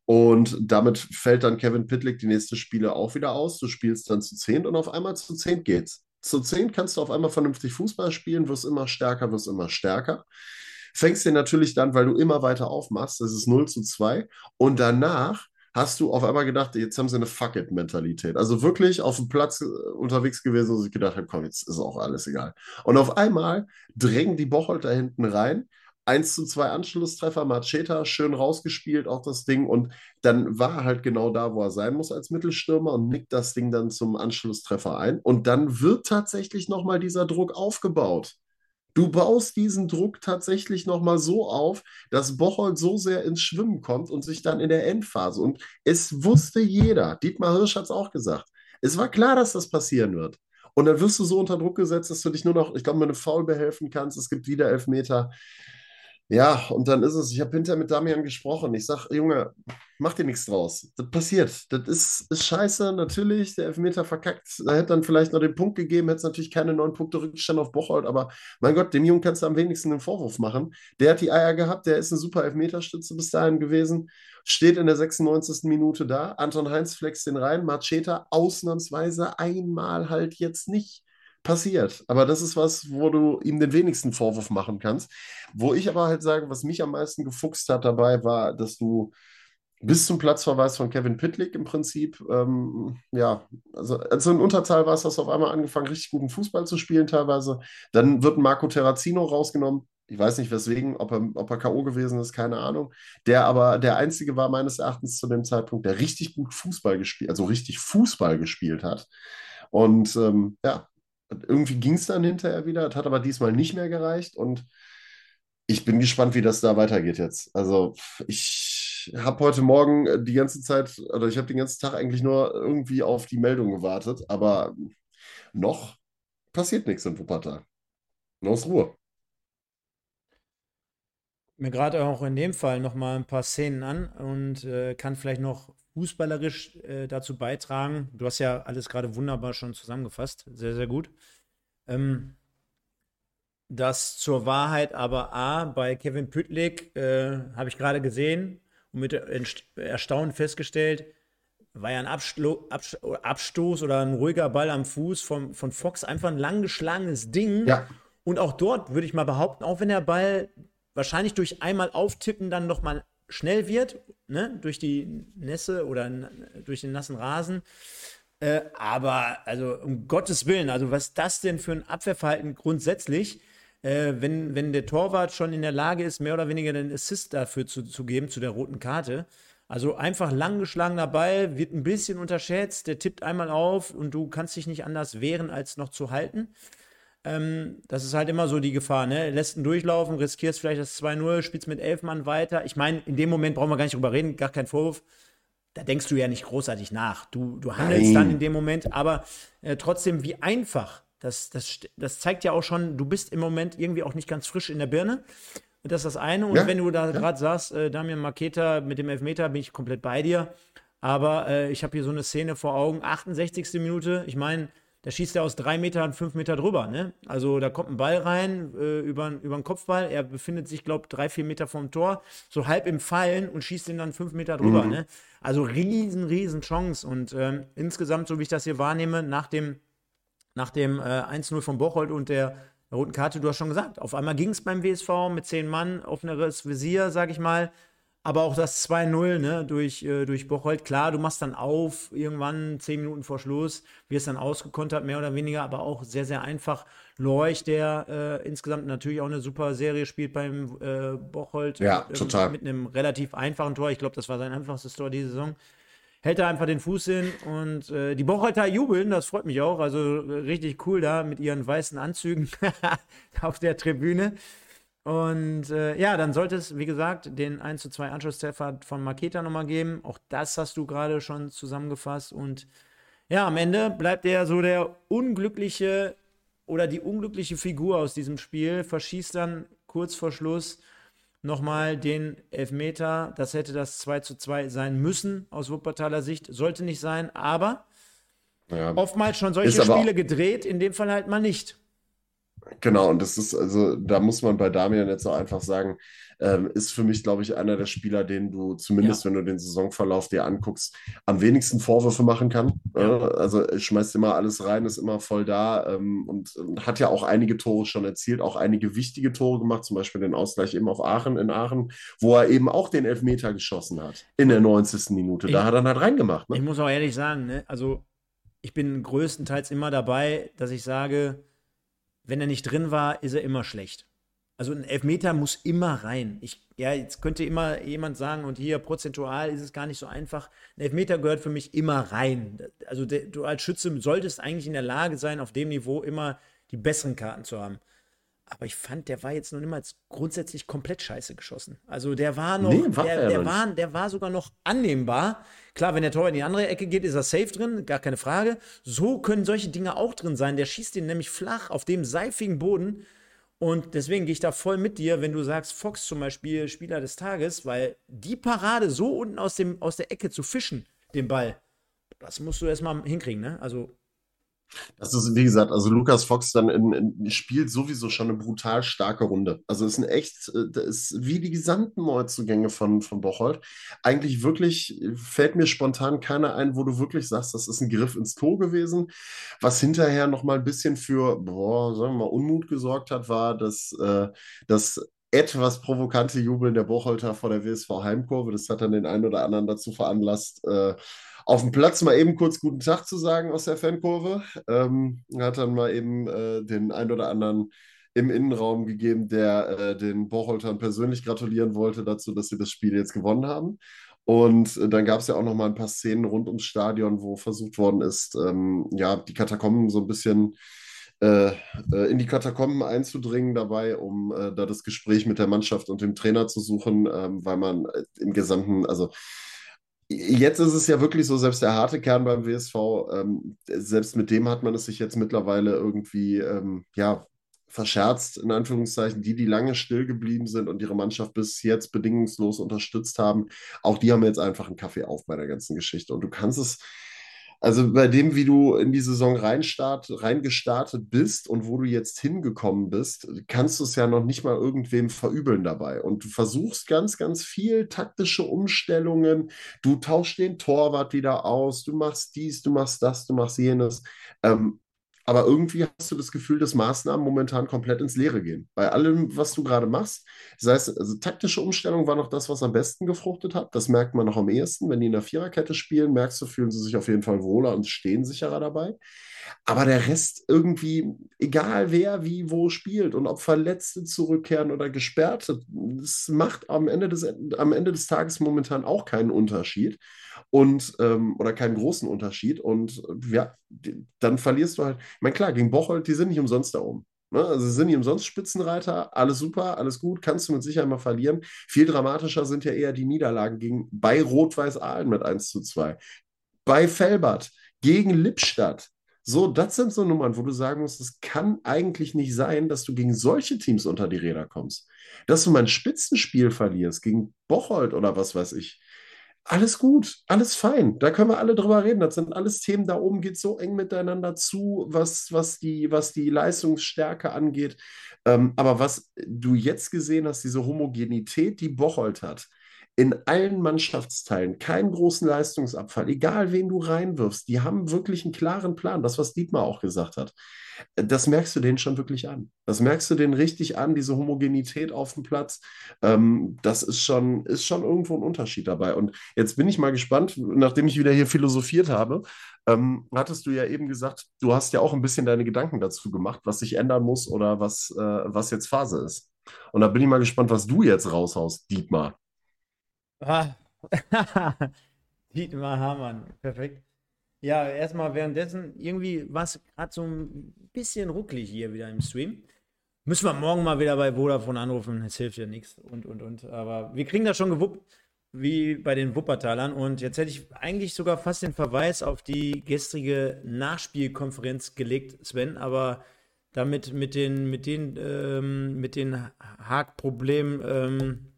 Und damit fällt dann Kevin Pitlick die nächsten Spiele auch wieder aus. Du spielst dann zu zehnt und auf einmal zu zehnt geht's. Zu zehnt kannst du auf einmal vernünftig Fußball spielen, wirst immer stärker, wirst immer stärker. Fängst dir natürlich dann, weil du immer weiter aufmachst, das ist 0 zu 2. Und danach hast du auf einmal gedacht, jetzt haben sie eine Fuck-it-Mentalität. Also wirklich auf dem Platz äh, unterwegs gewesen und sich gedacht haben, komm, jetzt ist auch alles egal. Und auf einmal drängen die Bocholt da hinten rein. 1 zu 2 Anschlusstreffer, Macheta schön rausgespielt, auch das Ding. Und dann war er halt genau da, wo er sein muss als Mittelstürmer und nickt das Ding dann zum Anschlusstreffer ein. Und dann wird tatsächlich nochmal dieser Druck aufgebaut. Du baust diesen Druck tatsächlich nochmal so auf, dass Bocholt so sehr ins Schwimmen kommt und sich dann in der Endphase. Und es wusste jeder, Dietmar Hirsch hat es auch gesagt, es war klar, dass das passieren wird. Und dann wirst du so unter Druck gesetzt, dass du dich nur noch, ich glaube, mit einem Foul behelfen kannst. Es gibt wieder Elfmeter. Ja, und dann ist es, ich habe hinterher mit Damian gesprochen. Ich sage, Junge, mach dir nichts draus. Das passiert. Das ist, ist scheiße, natürlich. Der Elfmeter verkackt. Da hätte dann vielleicht noch den Punkt gegeben, hätte es natürlich keine neun Punkte Rückstand auf Bocholt, aber mein Gott, dem Jungen kannst du am wenigsten einen Vorwurf machen. Der hat die Eier gehabt, der ist eine super Elfmeterstütze bis dahin gewesen. Steht in der 96. Minute da. Anton Heinz flext den rein. Macheta ausnahmsweise einmal halt jetzt nicht passiert. Aber das ist was, wo du ihm den wenigsten Vorwurf machen kannst. Wo ich aber halt sage, was mich am meisten gefuchst hat dabei, war, dass du bis zum Platzverweis von Kevin Pitlick im Prinzip, ähm, ja, also, also in Unterzahl war es, du auf einmal angefangen, richtig guten Fußball zu spielen teilweise. Dann wird Marco Terrazino rausgenommen. Ich weiß nicht weswegen, ob er, ob er K.O. gewesen ist, keine Ahnung. Der aber der Einzige war meines Erachtens zu dem Zeitpunkt, der richtig gut Fußball gespielt, also richtig Fußball gespielt hat. Und ähm, ja, irgendwie ging es dann hinterher wieder, hat aber diesmal nicht mehr gereicht. Und ich bin gespannt, wie das da weitergeht jetzt. Also ich habe heute Morgen die ganze Zeit, oder ich habe den ganzen Tag eigentlich nur irgendwie auf die Meldung gewartet, aber noch passiert nichts in Wuppertal. Nur aus Ruhe. Mir gerade auch in dem Fall noch mal ein paar Szenen an und äh, kann vielleicht noch fußballerisch äh, dazu beitragen. Du hast ja alles gerade wunderbar schon zusammengefasst. Sehr, sehr gut. Ähm, das zur Wahrheit aber A, bei Kevin Püttlik äh, habe ich gerade gesehen und mit Erstaunen festgestellt, war ja ein Absto Abstoß oder ein ruhiger Ball am Fuß von, von Fox, einfach ein langgeschlagenes Ding. Ja. Und auch dort würde ich mal behaupten, auch wenn der Ball wahrscheinlich durch einmal auftippen dann nochmal schnell wird, ne, durch die Nässe oder durch den nassen Rasen. Äh, aber, also, um Gottes Willen, also, was das denn für ein Abwehrverhalten grundsätzlich? Äh, wenn, wenn der Torwart schon in der Lage ist, mehr oder weniger den Assist dafür zu, zu geben, zu der roten Karte. Also einfach langgeschlagener Ball, wird ein bisschen unterschätzt, der tippt einmal auf und du kannst dich nicht anders wehren, als noch zu halten. Ähm, das ist halt immer so die Gefahr, ne? Lässt ihn durchlaufen, riskierst vielleicht das 2-0, spielst mit elf Mann weiter. Ich meine, in dem Moment brauchen wir gar nicht drüber reden, gar kein Vorwurf. Da denkst du ja nicht großartig nach. Du, du handelst Nein. dann in dem Moment, aber äh, trotzdem, wie einfach. Das, das, das zeigt ja auch schon, du bist im Moment irgendwie auch nicht ganz frisch in der Birne. Und das ist das eine. Und ja, wenn du da ja. gerade sagst, äh, Damian Maketa mit dem Elfmeter, bin ich komplett bei dir. Aber äh, ich habe hier so eine Szene vor Augen, 68. Minute. Ich meine, da schießt er aus drei Metern, fünf Meter drüber. Ne? Also da kommt ein Ball rein äh, über, über den Kopfball. Er befindet sich, glaube ich, drei, vier Meter vom Tor, so halb im Fallen und schießt ihn dann fünf Meter drüber. Mhm. Ne? Also riesen, riesen Chance. Und ähm, insgesamt, so wie ich das hier wahrnehme, nach dem, nach dem äh, 1-0 von Bocholt und der, der roten Karte, du hast schon gesagt, auf einmal ging es beim WSV mit zehn Mann, offeneres Visier, sag ich mal. Aber auch das 2-0 ne, durch, äh, durch Bocholt, klar, du machst dann auf, irgendwann zehn Minuten vor Schluss, wirst dann ausgekontert, mehr oder weniger, aber auch sehr, sehr einfach. Lorch, der äh, insgesamt natürlich auch eine super Serie spielt beim äh, Bocholt. Ja, mit, total. Mit einem relativ einfachen Tor. Ich glaube, das war sein einfachstes Tor diese Saison. Hält er einfach den Fuß hin und äh, die Bocholter jubeln, das freut mich auch. Also äh, richtig cool da mit ihren weißen Anzügen <laughs> auf der Tribüne. Und äh, ja, dann sollte es, wie gesagt, den 1 zu 2 Anschlusstreffer von Maketa nochmal geben. Auch das hast du gerade schon zusammengefasst. Und ja, am Ende bleibt er so der unglückliche oder die unglückliche Figur aus diesem Spiel, verschießt dann kurz vor Schluss nochmal den Elfmeter. Das hätte das 2 zu 2 sein müssen aus Wuppertaler Sicht. Sollte nicht sein, aber ja. oftmals schon solche Spiele gedreht, in dem Fall halt mal nicht. Genau, und das ist, also da muss man bei Damian jetzt auch einfach sagen, ähm, ist für mich, glaube ich, einer der Spieler, den du zumindest, ja. wenn du den Saisonverlauf dir anguckst, am wenigsten Vorwürfe machen kann. Ja. Äh, also schmeißt immer alles rein, ist immer voll da ähm, und, und, hat ja auch einige Tore schon erzielt, auch einige wichtige Tore gemacht, zum Beispiel den Ausgleich eben auf Aachen in Aachen, wo er eben auch den Elfmeter geschossen hat in der 90. Minute. Da ich, hat er dann halt reingemacht. Ne? Ich muss auch ehrlich sagen, ne? also ich bin größtenteils immer dabei, dass ich sage, wenn er nicht drin war, ist er immer schlecht. Also ein Elfmeter muss immer rein. Ich, ja, jetzt könnte immer jemand sagen, und hier prozentual ist es gar nicht so einfach. Ein Elfmeter gehört für mich immer rein. Also der, du als Schütze solltest eigentlich in der Lage sein, auf dem Niveau immer die besseren Karten zu haben. Aber ich fand, der war jetzt noch niemals grundsätzlich komplett scheiße geschossen. Also der war noch, nee, war der, der, war, der war sogar noch annehmbar. Klar, wenn der Tor in die andere Ecke geht, ist er safe drin, gar keine Frage. So können solche Dinge auch drin sein. Der schießt ihn nämlich flach auf dem seifigen Boden. Und deswegen gehe ich da voll mit dir, wenn du sagst, Fox zum Beispiel Spieler des Tages, weil die Parade so unten aus, dem, aus der Ecke zu fischen, den Ball, das musst du erstmal hinkriegen, ne? Also das ist, wie gesagt, also Lukas Fox dann in, in, spielt sowieso schon eine brutal starke Runde. Also ist ein echt, äh, das ist wie die gesamten Neuzugänge von, von Bocholt. Eigentlich wirklich fällt mir spontan keiner ein, wo du wirklich sagst, das ist ein Griff ins Tor gewesen. Was hinterher nochmal ein bisschen für, boah, sagen wir mal, Unmut gesorgt hat, war, dass äh, das etwas provokante Jubeln der Bocholter vor der WSV Heimkurve. Das hat dann den einen oder anderen dazu veranlasst, äh, auf dem Platz mal eben kurz guten Tag zu sagen aus der Fankurve. Ähm, hat dann mal eben äh, den ein oder anderen im Innenraum gegeben, der äh, den Bocholtern persönlich gratulieren wollte dazu, dass sie das Spiel jetzt gewonnen haben. Und äh, dann gab es ja auch noch mal ein paar Szenen rund ums Stadion, wo versucht worden ist, ähm, ja, die Katakomben so ein bisschen äh, äh, in die Katakomben einzudringen dabei, um äh, da das Gespräch mit der Mannschaft und dem Trainer zu suchen, ähm, weil man äh, im gesamten, also Jetzt ist es ja wirklich so, selbst der harte Kern beim WSV, ähm, selbst mit dem hat man es sich jetzt mittlerweile irgendwie, ähm, ja, verscherzt, in Anführungszeichen, die, die lange still geblieben sind und ihre Mannschaft bis jetzt bedingungslos unterstützt haben, auch die haben jetzt einfach einen Kaffee auf bei der ganzen Geschichte. Und du kannst es, also bei dem, wie du in die Saison reinstart, reingestartet bist und wo du jetzt hingekommen bist, kannst du es ja noch nicht mal irgendwem verübeln dabei. Und du versuchst ganz, ganz viel taktische Umstellungen. Du tauschst den Torwart wieder aus, du machst dies, du machst das, du machst jenes. Ähm, aber irgendwie hast du das Gefühl, dass Maßnahmen momentan komplett ins Leere gehen. Bei allem, was du gerade machst. Das heißt, also taktische Umstellung war noch das, was am besten gefruchtet hat. Das merkt man noch am ehesten. Wenn die in der Viererkette spielen, merkst du, fühlen sie sich auf jeden Fall wohler und stehen sicherer dabei. Aber der Rest irgendwie, egal wer wie wo spielt und ob Verletzte zurückkehren oder Gesperrte, das macht am Ende des, am Ende des Tages momentan auch keinen Unterschied und ähm, oder keinen großen Unterschied. Und ja, dann verlierst du halt. Ich meine, klar, gegen Bocholt, die sind nicht umsonst da oben. Ne? Also sie sind nicht umsonst Spitzenreiter, alles super, alles gut, kannst du mit Sicherheit mal verlieren. Viel dramatischer sind ja eher die Niederlagen gegen bei Rot-Weiß Aalen mit 1 zu 2. Bei Felbert gegen Lippstadt. So, das sind so Nummern, wo du sagen musst, es kann eigentlich nicht sein, dass du gegen solche Teams unter die Räder kommst. Dass du mal ein Spitzenspiel verlierst gegen Bocholt oder was weiß ich alles gut, alles fein. Da können wir alle drüber reden. Das sind alles Themen, da oben geht so eng miteinander zu, was, was, die, was die Leistungsstärke angeht. Ähm, aber was du jetzt gesehen hast, diese Homogenität, die Bocholt hat, in allen Mannschaftsteilen, keinen großen Leistungsabfall, egal wen du reinwirfst, die haben wirklich einen klaren Plan, das, was Dietmar auch gesagt hat das merkst du denen schon wirklich an. Das merkst du denen richtig an, diese Homogenität auf dem Platz. Ähm, das ist schon, ist schon irgendwo ein Unterschied dabei. Und jetzt bin ich mal gespannt, nachdem ich wieder hier philosophiert habe, ähm, hattest du ja eben gesagt, du hast ja auch ein bisschen deine Gedanken dazu gemacht, was sich ändern muss oder was, äh, was jetzt Phase ist. Und da bin ich mal gespannt, was du jetzt raushaust, Dietmar. Ah. <laughs> Dietmar Hamann, perfekt. Ja, erstmal währenddessen, irgendwie war es gerade so ein bisschen rucklig hier wieder im Stream. Müssen wir morgen mal wieder bei Vodafone anrufen, es hilft ja nichts und, und, und. Aber wir kriegen das schon gewuppt, wie bei den Wuppertalern. Und jetzt hätte ich eigentlich sogar fast den Verweis auf die gestrige Nachspielkonferenz gelegt, Sven, aber damit mit den, mit den, ähm, mit den Hackproblemen ähm,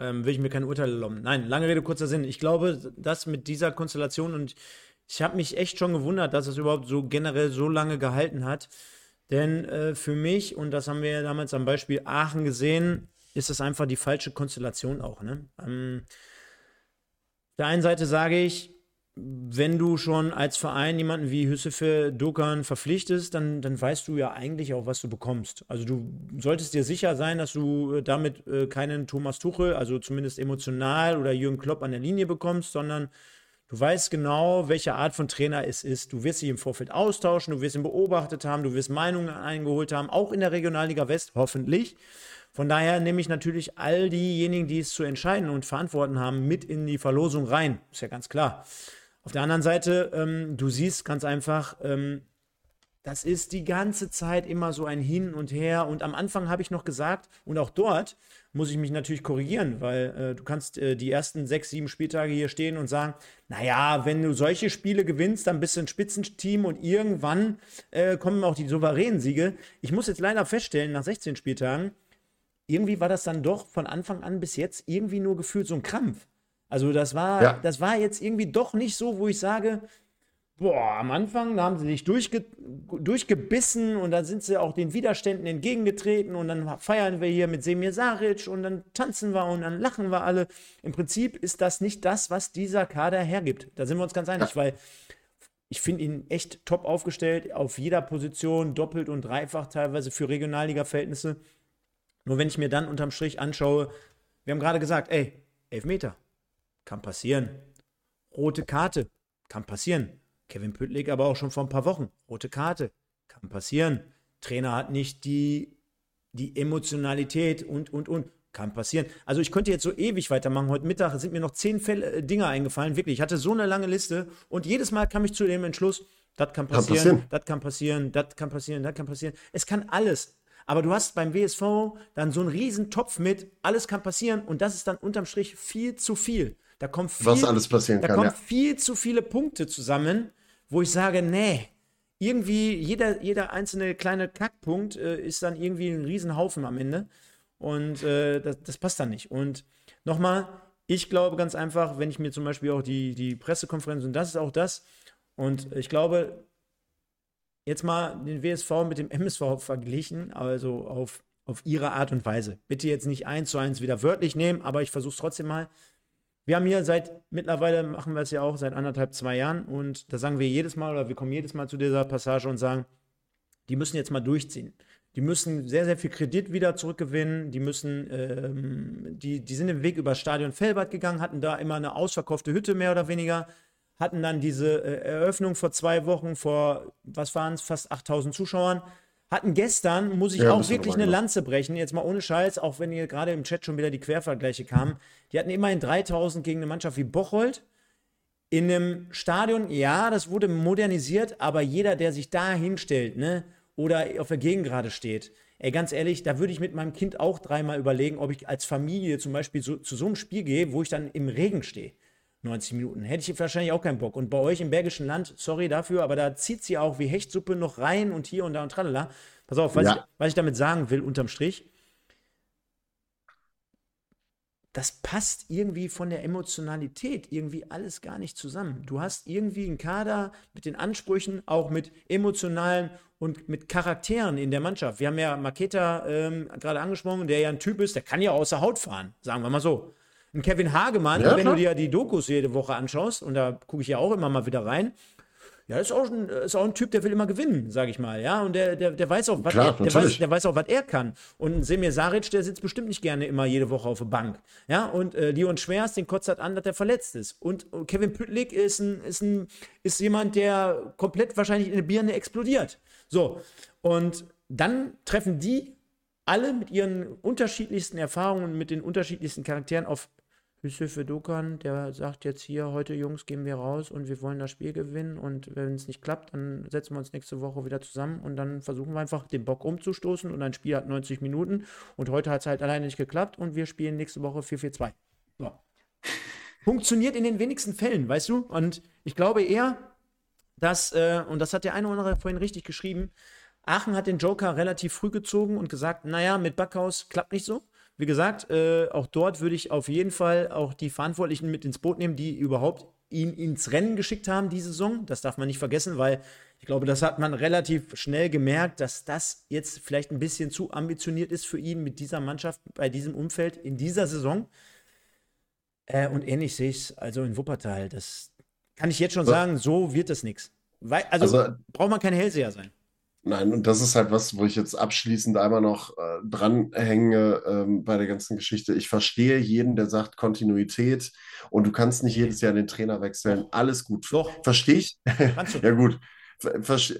ähm, will ich mir kein Urteil erlauben. Nein, lange Rede, kurzer Sinn. Ich glaube, dass mit dieser Konstellation und ich habe mich echt schon gewundert, dass es überhaupt so generell so lange gehalten hat. Denn äh, für mich, und das haben wir ja damals am Beispiel Aachen gesehen, ist es einfach die falsche Konstellation auch. Ne? Ähm, der einen Seite sage ich, wenn du schon als Verein jemanden wie Hüssefe Dokan verpflichtest, dann, dann weißt du ja eigentlich auch, was du bekommst. Also du solltest dir sicher sein, dass du äh, damit äh, keinen Thomas Tuchel, also zumindest emotional oder Jürgen Klopp an der Linie bekommst, sondern du weißt genau, welche Art von Trainer es ist. Du wirst dich im Vorfeld austauschen, du wirst ihn beobachtet haben, du wirst Meinungen eingeholt haben, auch in der Regionalliga West, hoffentlich. Von daher nehme ich natürlich all diejenigen, die es zu entscheiden und verantworten haben, mit in die Verlosung rein. Ist ja ganz klar. Auf der anderen Seite, ähm, du siehst ganz einfach, ähm, das ist die ganze Zeit immer so ein Hin und Her. Und am Anfang habe ich noch gesagt, und auch dort muss ich mich natürlich korrigieren, weil äh, du kannst äh, die ersten sechs, sieben Spieltage hier stehen und sagen, naja, wenn du solche Spiele gewinnst, dann bist du ein Spitzenteam und irgendwann äh, kommen auch die souveränen Siege. Ich muss jetzt leider feststellen, nach 16 Spieltagen, irgendwie war das dann doch von Anfang an bis jetzt irgendwie nur gefühlt so ein Krampf. Also das war, ja. das war jetzt irgendwie doch nicht so, wo ich sage, boah, am Anfang, da haben sie sich durchge durchgebissen und dann sind sie auch den Widerständen entgegengetreten und dann feiern wir hier mit Semir Saric und dann tanzen wir und dann lachen wir alle. Im Prinzip ist das nicht das, was dieser Kader hergibt. Da sind wir uns ganz einig, ja. weil ich finde ihn echt top aufgestellt, auf jeder Position, doppelt und dreifach teilweise für Regionalliga-Verhältnisse. Nur wenn ich mir dann unterm Strich anschaue, wir haben gerade gesagt, ey, elf Meter. Kann passieren. Rote Karte. Kann passieren. Kevin Püttlik aber auch schon vor ein paar Wochen. Rote Karte. Kann passieren. Trainer hat nicht die, die Emotionalität und, und, und. Kann passieren. Also ich könnte jetzt so ewig weitermachen. Heute Mittag sind mir noch zehn Fälle, äh, Dinge eingefallen. Wirklich, ich hatte so eine lange Liste und jedes Mal kam ich zu dem Entschluss, das kann passieren, das kann passieren, das kann passieren, das kann passieren. Es kann alles. Aber du hast beim WSV dann so einen riesen Topf mit, alles kann passieren und das ist dann unterm Strich viel zu viel. Da kommt viel, Was alles passieren da kann. kommen Ja. viel zu viele Punkte zusammen, wo ich sage, nee, irgendwie jeder, jeder einzelne kleine Kackpunkt äh, ist dann irgendwie ein Riesenhaufen am Ende. Und äh, das, das passt dann nicht. Und nochmal, ich glaube ganz einfach, wenn ich mir zum Beispiel auch die, die Pressekonferenz, und das ist auch das, und ich glaube, jetzt mal den WSV mit dem MSV verglichen, also auf, auf ihre Art und Weise. Bitte jetzt nicht eins zu eins wieder wörtlich nehmen, aber ich versuche es trotzdem mal. Wir haben hier seit, mittlerweile machen wir es ja auch seit anderthalb, zwei Jahren und da sagen wir jedes Mal oder wir kommen jedes Mal zu dieser Passage und sagen, die müssen jetzt mal durchziehen. Die müssen sehr, sehr viel Kredit wieder zurückgewinnen. Die müssen, ähm, die, die sind den Weg über Stadion Fellbad gegangen, hatten da immer eine ausverkaufte Hütte mehr oder weniger, hatten dann diese äh, Eröffnung vor zwei Wochen vor, was waren es, fast 8000 Zuschauern. Hatten gestern, muss ich Ja, auch wirklich eine genau. Lanze brechen, jetzt mal ohne Scheiß, auch wenn hier gerade im Chat schon wieder die Quervergleiche kamen. Die hatten immerhin 3000 gegen eine Mannschaft wie Bocholt. In einem Stadion, ja, das wurde modernisiert, aber jeder, der sich da hinstellt, ne, oder auf der Gegengrade steht, ey, ganz ehrlich, da würde ich mit meinem Kind auch dreimal überlegen, ob ich als Familie zum Beispiel so, zu so einem Spiel gehe, wo ich dann im Regen stehe. 90 Minuten. Hätte ich wahrscheinlich auch keinen Bock. Und bei euch im Bergischen Land, sorry dafür, aber da zieht sie auch wie Hechtsuppe noch rein und hier und da und tralala. Pass auf, was, Ja. ich, was ich damit sagen will, unterm Strich, das passt irgendwie von der Emotionalität irgendwie alles gar nicht zusammen. Du hast irgendwie einen Kader mit den Ansprüchen, auch mit emotionalen und mit Charakteren in der Mannschaft. Wir haben ja Maketa ähm, gerade angesprochen, der ja ein Typ ist, der kann ja außer Haut fahren, sagen wir mal so. Ein Kevin Hagemann, Ja, wenn klar. du dir die Dokus jede Woche anschaust, und da gucke ich ja auch immer mal wieder rein, ja, ist auch, ein, ist auch ein Typ, der will immer gewinnen, sage ich mal, ja. Und der, der, der weiß auch, was Klar, er, der, weiß, der weiß auch, was er kann. Und Semir Saric, der sitzt bestimmt nicht gerne immer jede Woche auf der Bank. Ja, und äh, Leon Schwers, den kotzt halt an, dass er verletzt ist. Und, und Kevin Püttlik ist, ein, ist, ein, ist jemand, der komplett wahrscheinlich in der Birne explodiert. So. Und dann treffen die alle mit ihren unterschiedlichsten Erfahrungen, mit den unterschiedlichsten Charakteren auf Hüsse Dokan, der sagt jetzt hier, heute Jungs, gehen wir raus und wir wollen das Spiel gewinnen und wenn es nicht klappt, dann setzen wir uns nächste Woche wieder zusammen und dann versuchen wir einfach den Bock umzustoßen und ein Spiel hat 90 Minuten und heute hat es halt alleine nicht geklappt und wir spielen nächste Woche 4-4-2. So. <laughs> Funktioniert in den wenigsten Fällen, weißt du? Und ich glaube eher, dass, äh, und das hat der eine oder andere vorhin richtig geschrieben, Aachen hat den Joker relativ früh gezogen und gesagt, naja, mit Backhaus klappt nicht so. Wie gesagt, äh, auch dort würde ich auf jeden Fall auch die Verantwortlichen mit ins Boot nehmen, die überhaupt ihn ins Rennen geschickt haben, die Saison. Das darf man nicht vergessen, weil ich glaube, das hat man relativ schnell gemerkt, dass das jetzt vielleicht ein bisschen zu ambitioniert ist für ihn mit dieser Mannschaft, bei diesem Umfeld in dieser Saison. Äh, und ähnlich sehe ich es also in Wuppertal. Das kann ich jetzt schon sagen, so wird das nichts. Also, Also- braucht man kein Hellseher sein. Nein, und das ist halt was, wo ich jetzt abschließend einmal noch äh, dranhänge ähm, bei der ganzen Geschichte. Ich verstehe jeden, der sagt Kontinuität und du kannst nicht jedes Jahr den Trainer wechseln. Alles gut. Doch. Verstehe ich? Kannst du. <laughs> Ja, gut.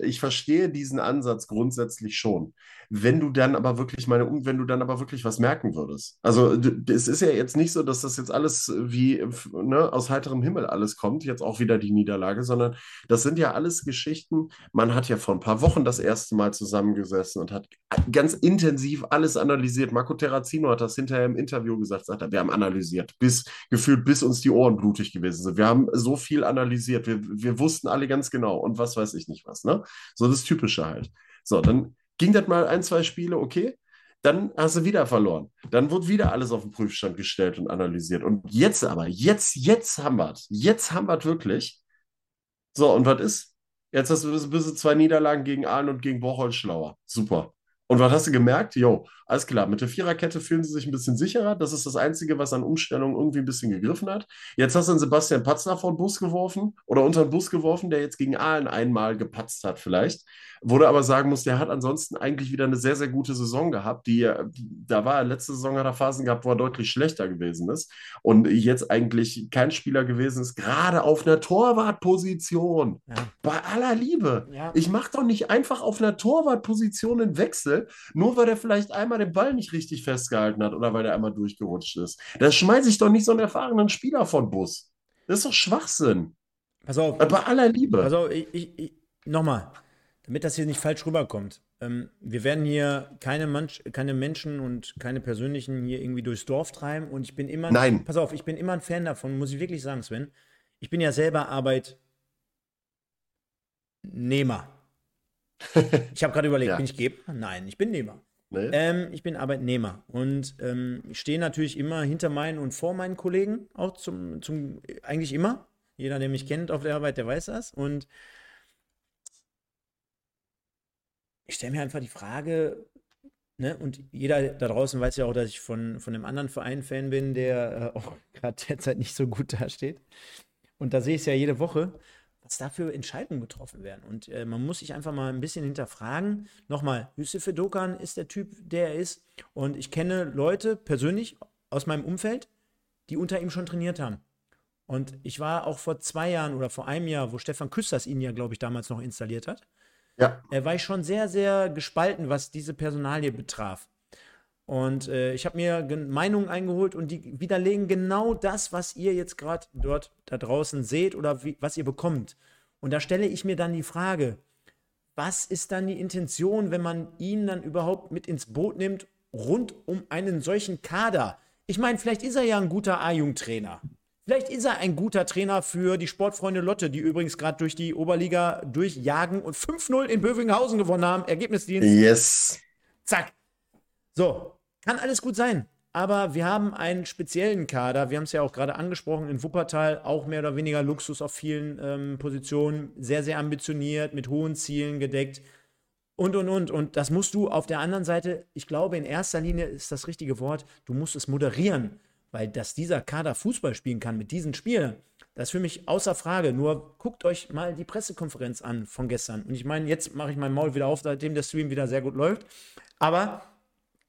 Ich verstehe diesen Ansatz grundsätzlich schon. Wenn du dann aber wirklich meine, wenn du dann aber wirklich was merken würdest. Also es ist ja jetzt nicht so, dass das jetzt alles wie ne, aus heiterem Himmel alles kommt, jetzt auch wieder die Niederlage, sondern das sind ja alles Geschichten. Man hat ja vor ein paar Wochen das erste Mal zusammengesessen und hat ganz intensiv alles analysiert. Marco Terrazino hat das hinterher im Interview gesagt, sagt er, wir haben analysiert, bis gefühlt bis uns die Ohren blutig gewesen sind. Wir haben so viel analysiert, wir, wir wussten alle ganz genau und was weiß ich nicht was, ne? So das Typische halt. So, dann ging das mal ein, zwei Spiele, okay. Dann hast du wieder verloren. Dann wird wieder alles auf den Prüfstand gestellt und analysiert. Und jetzt aber, jetzt, jetzt haben wir. Jetzt haben wir wirklich. So, und was ist? Jetzt hast du bist du zwei Niederlagen gegen Aalen und gegen Bocholt schlauer. Super. Und was hast du gemerkt? Jo, alles klar, mit der Viererkette fühlen sie sich ein bisschen sicherer. Das ist das Einzige, was an Umstellung irgendwie ein bisschen gegriffen hat. Jetzt hast du einen Sebastian Patzner vor den Bus geworfen oder unter den Bus geworfen, der jetzt gegen Aalen einmal gepatzt hat vielleicht. Wurde aber sagen muss, der hat ansonsten eigentlich wieder eine sehr, sehr gute Saison gehabt. Die, da war er letzte Saison hat er Phasen gehabt, wo er deutlich schlechter gewesen ist. Und jetzt eigentlich kein Spieler gewesen ist, gerade auf einer Torwartposition. Ja. Bei aller Liebe. Ja. Ich mache doch nicht einfach auf einer Torwartposition einen Wechsel nur weil er vielleicht einmal den Ball nicht richtig festgehalten hat oder weil er einmal durchgerutscht ist. Da schmeiße ich doch nicht so einen erfahrenen Spieler von Bus. Das ist doch Schwachsinn. Pass auf. Bei aller Liebe. Also, ich, ich, ich, nochmal, damit das hier nicht falsch rüberkommt. Ähm, wir werden hier keine, Manch, keine Menschen und keine persönlichen hier irgendwie durchs Dorf treiben und ich bin immer. Nein. Pass auf, ich bin immer ein Fan davon, muss ich wirklich sagen, Sven. Ich bin ja selber Arbeitnehmer. <laughs> Ich habe gerade überlegt, ja. bin ich Geber? Nein, ich bin Nehmer. Nee. Ähm, ich bin Arbeitnehmer und ähm, ich stehe natürlich immer hinter meinen und vor meinen Kollegen, auch zum, zum eigentlich immer. Jeder, der mich kennt auf der Arbeit, der weiß das. Und ich stelle mir einfach die Frage, ne, und jeder da draußen weiß ja auch, dass ich von, von einem anderen Verein Fan bin, der äh, <laughs> auch gerade derzeit nicht so gut dasteht. Und da sehe ich es ja jede Woche was da für Entscheidungen getroffen werden. Und äh, man muss sich einfach mal ein bisschen hinterfragen. Nochmal, Yusuf Dokan ist der Typ, der er ist. Und ich kenne Leute persönlich aus meinem Umfeld, die unter ihm schon trainiert haben. Und ich war auch vor zwei Jahren oder vor einem Jahr, wo Stefan Küsters ihn ja, glaube ich, damals noch installiert hat. Ja. Er war ich schon sehr, sehr gespalten, was diese Personalie betraf. Und äh, ich habe mir Meinungen eingeholt und die widerlegen genau das, was ihr jetzt gerade dort da draußen seht oder wie, was ihr bekommt. Und da stelle ich mir dann die Frage, was ist dann die Intention, wenn man ihn dann überhaupt mit ins Boot nimmt, rund um einen solchen Kader? Ich meine, vielleicht ist er ja ein guter A-Jugendtrainer. Vielleicht ist er ein guter Trainer für die Sportfreunde Lotte, die übrigens gerade durch die Oberliga durchjagen und 5-0 in Bövinghausen gewonnen haben. Ergebnisdienst. Yes. Zack. So, kann alles gut sein. Aber wir haben einen speziellen Kader. Wir haben es ja auch gerade angesprochen in Wuppertal, auch mehr oder weniger Luxus auf vielen ähm, Positionen, sehr, sehr ambitioniert, mit hohen Zielen gedeckt und, und, und. Und das musst du auf der anderen Seite, ich glaube, in erster Linie ist das richtige Wort, du musst es moderieren, weil dass dieser Kader Fußball spielen kann mit diesen Spielern, das ist für mich außer Frage. Nur guckt euch mal die Pressekonferenz an von gestern. Und ich meine, jetzt mache ich mein Maul wieder auf, seitdem der Stream wieder sehr gut läuft. Aber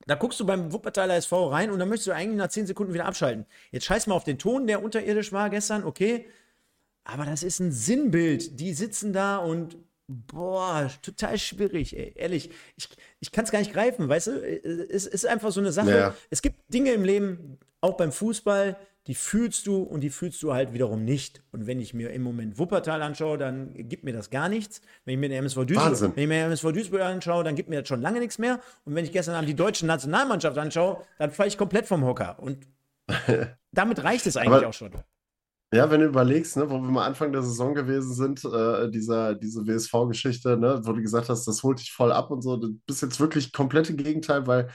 da guckst du beim Wuppertaler SV rein und dann möchtest du eigentlich nach 10 Sekunden wieder abschalten. Jetzt scheiß mal auf den Ton, der unterirdisch war gestern, okay. Aber das ist ein Sinnbild. Die sitzen da und boah, total schwierig, ey. ehrlich. Ich, ich kann es gar nicht greifen, weißt du? Es ist einfach so eine Sache. Ja. Es gibt Dinge im Leben, auch beim Fußball, die fühlst du und die fühlst du halt wiederum nicht. Und wenn ich mir im Moment Wuppertal anschaue, dann gibt mir das gar nichts. Wenn ich mir den MSV Duisburg, wenn ich mir MSV Duisburg anschaue, dann gibt mir das schon lange nichts mehr. Und wenn ich gestern Abend die deutsche Nationalmannschaft anschaue, dann falle ich komplett vom Hocker. Und <laughs> damit reicht es eigentlich Aber, auch schon. Ja, wenn du überlegst, ne, wo wir mal Anfang der Saison gewesen sind, äh, dieser, diese WSV-Geschichte, ne, wo du gesagt hast, das holt dich voll ab und so, du bist jetzt wirklich komplette Gegenteil, weil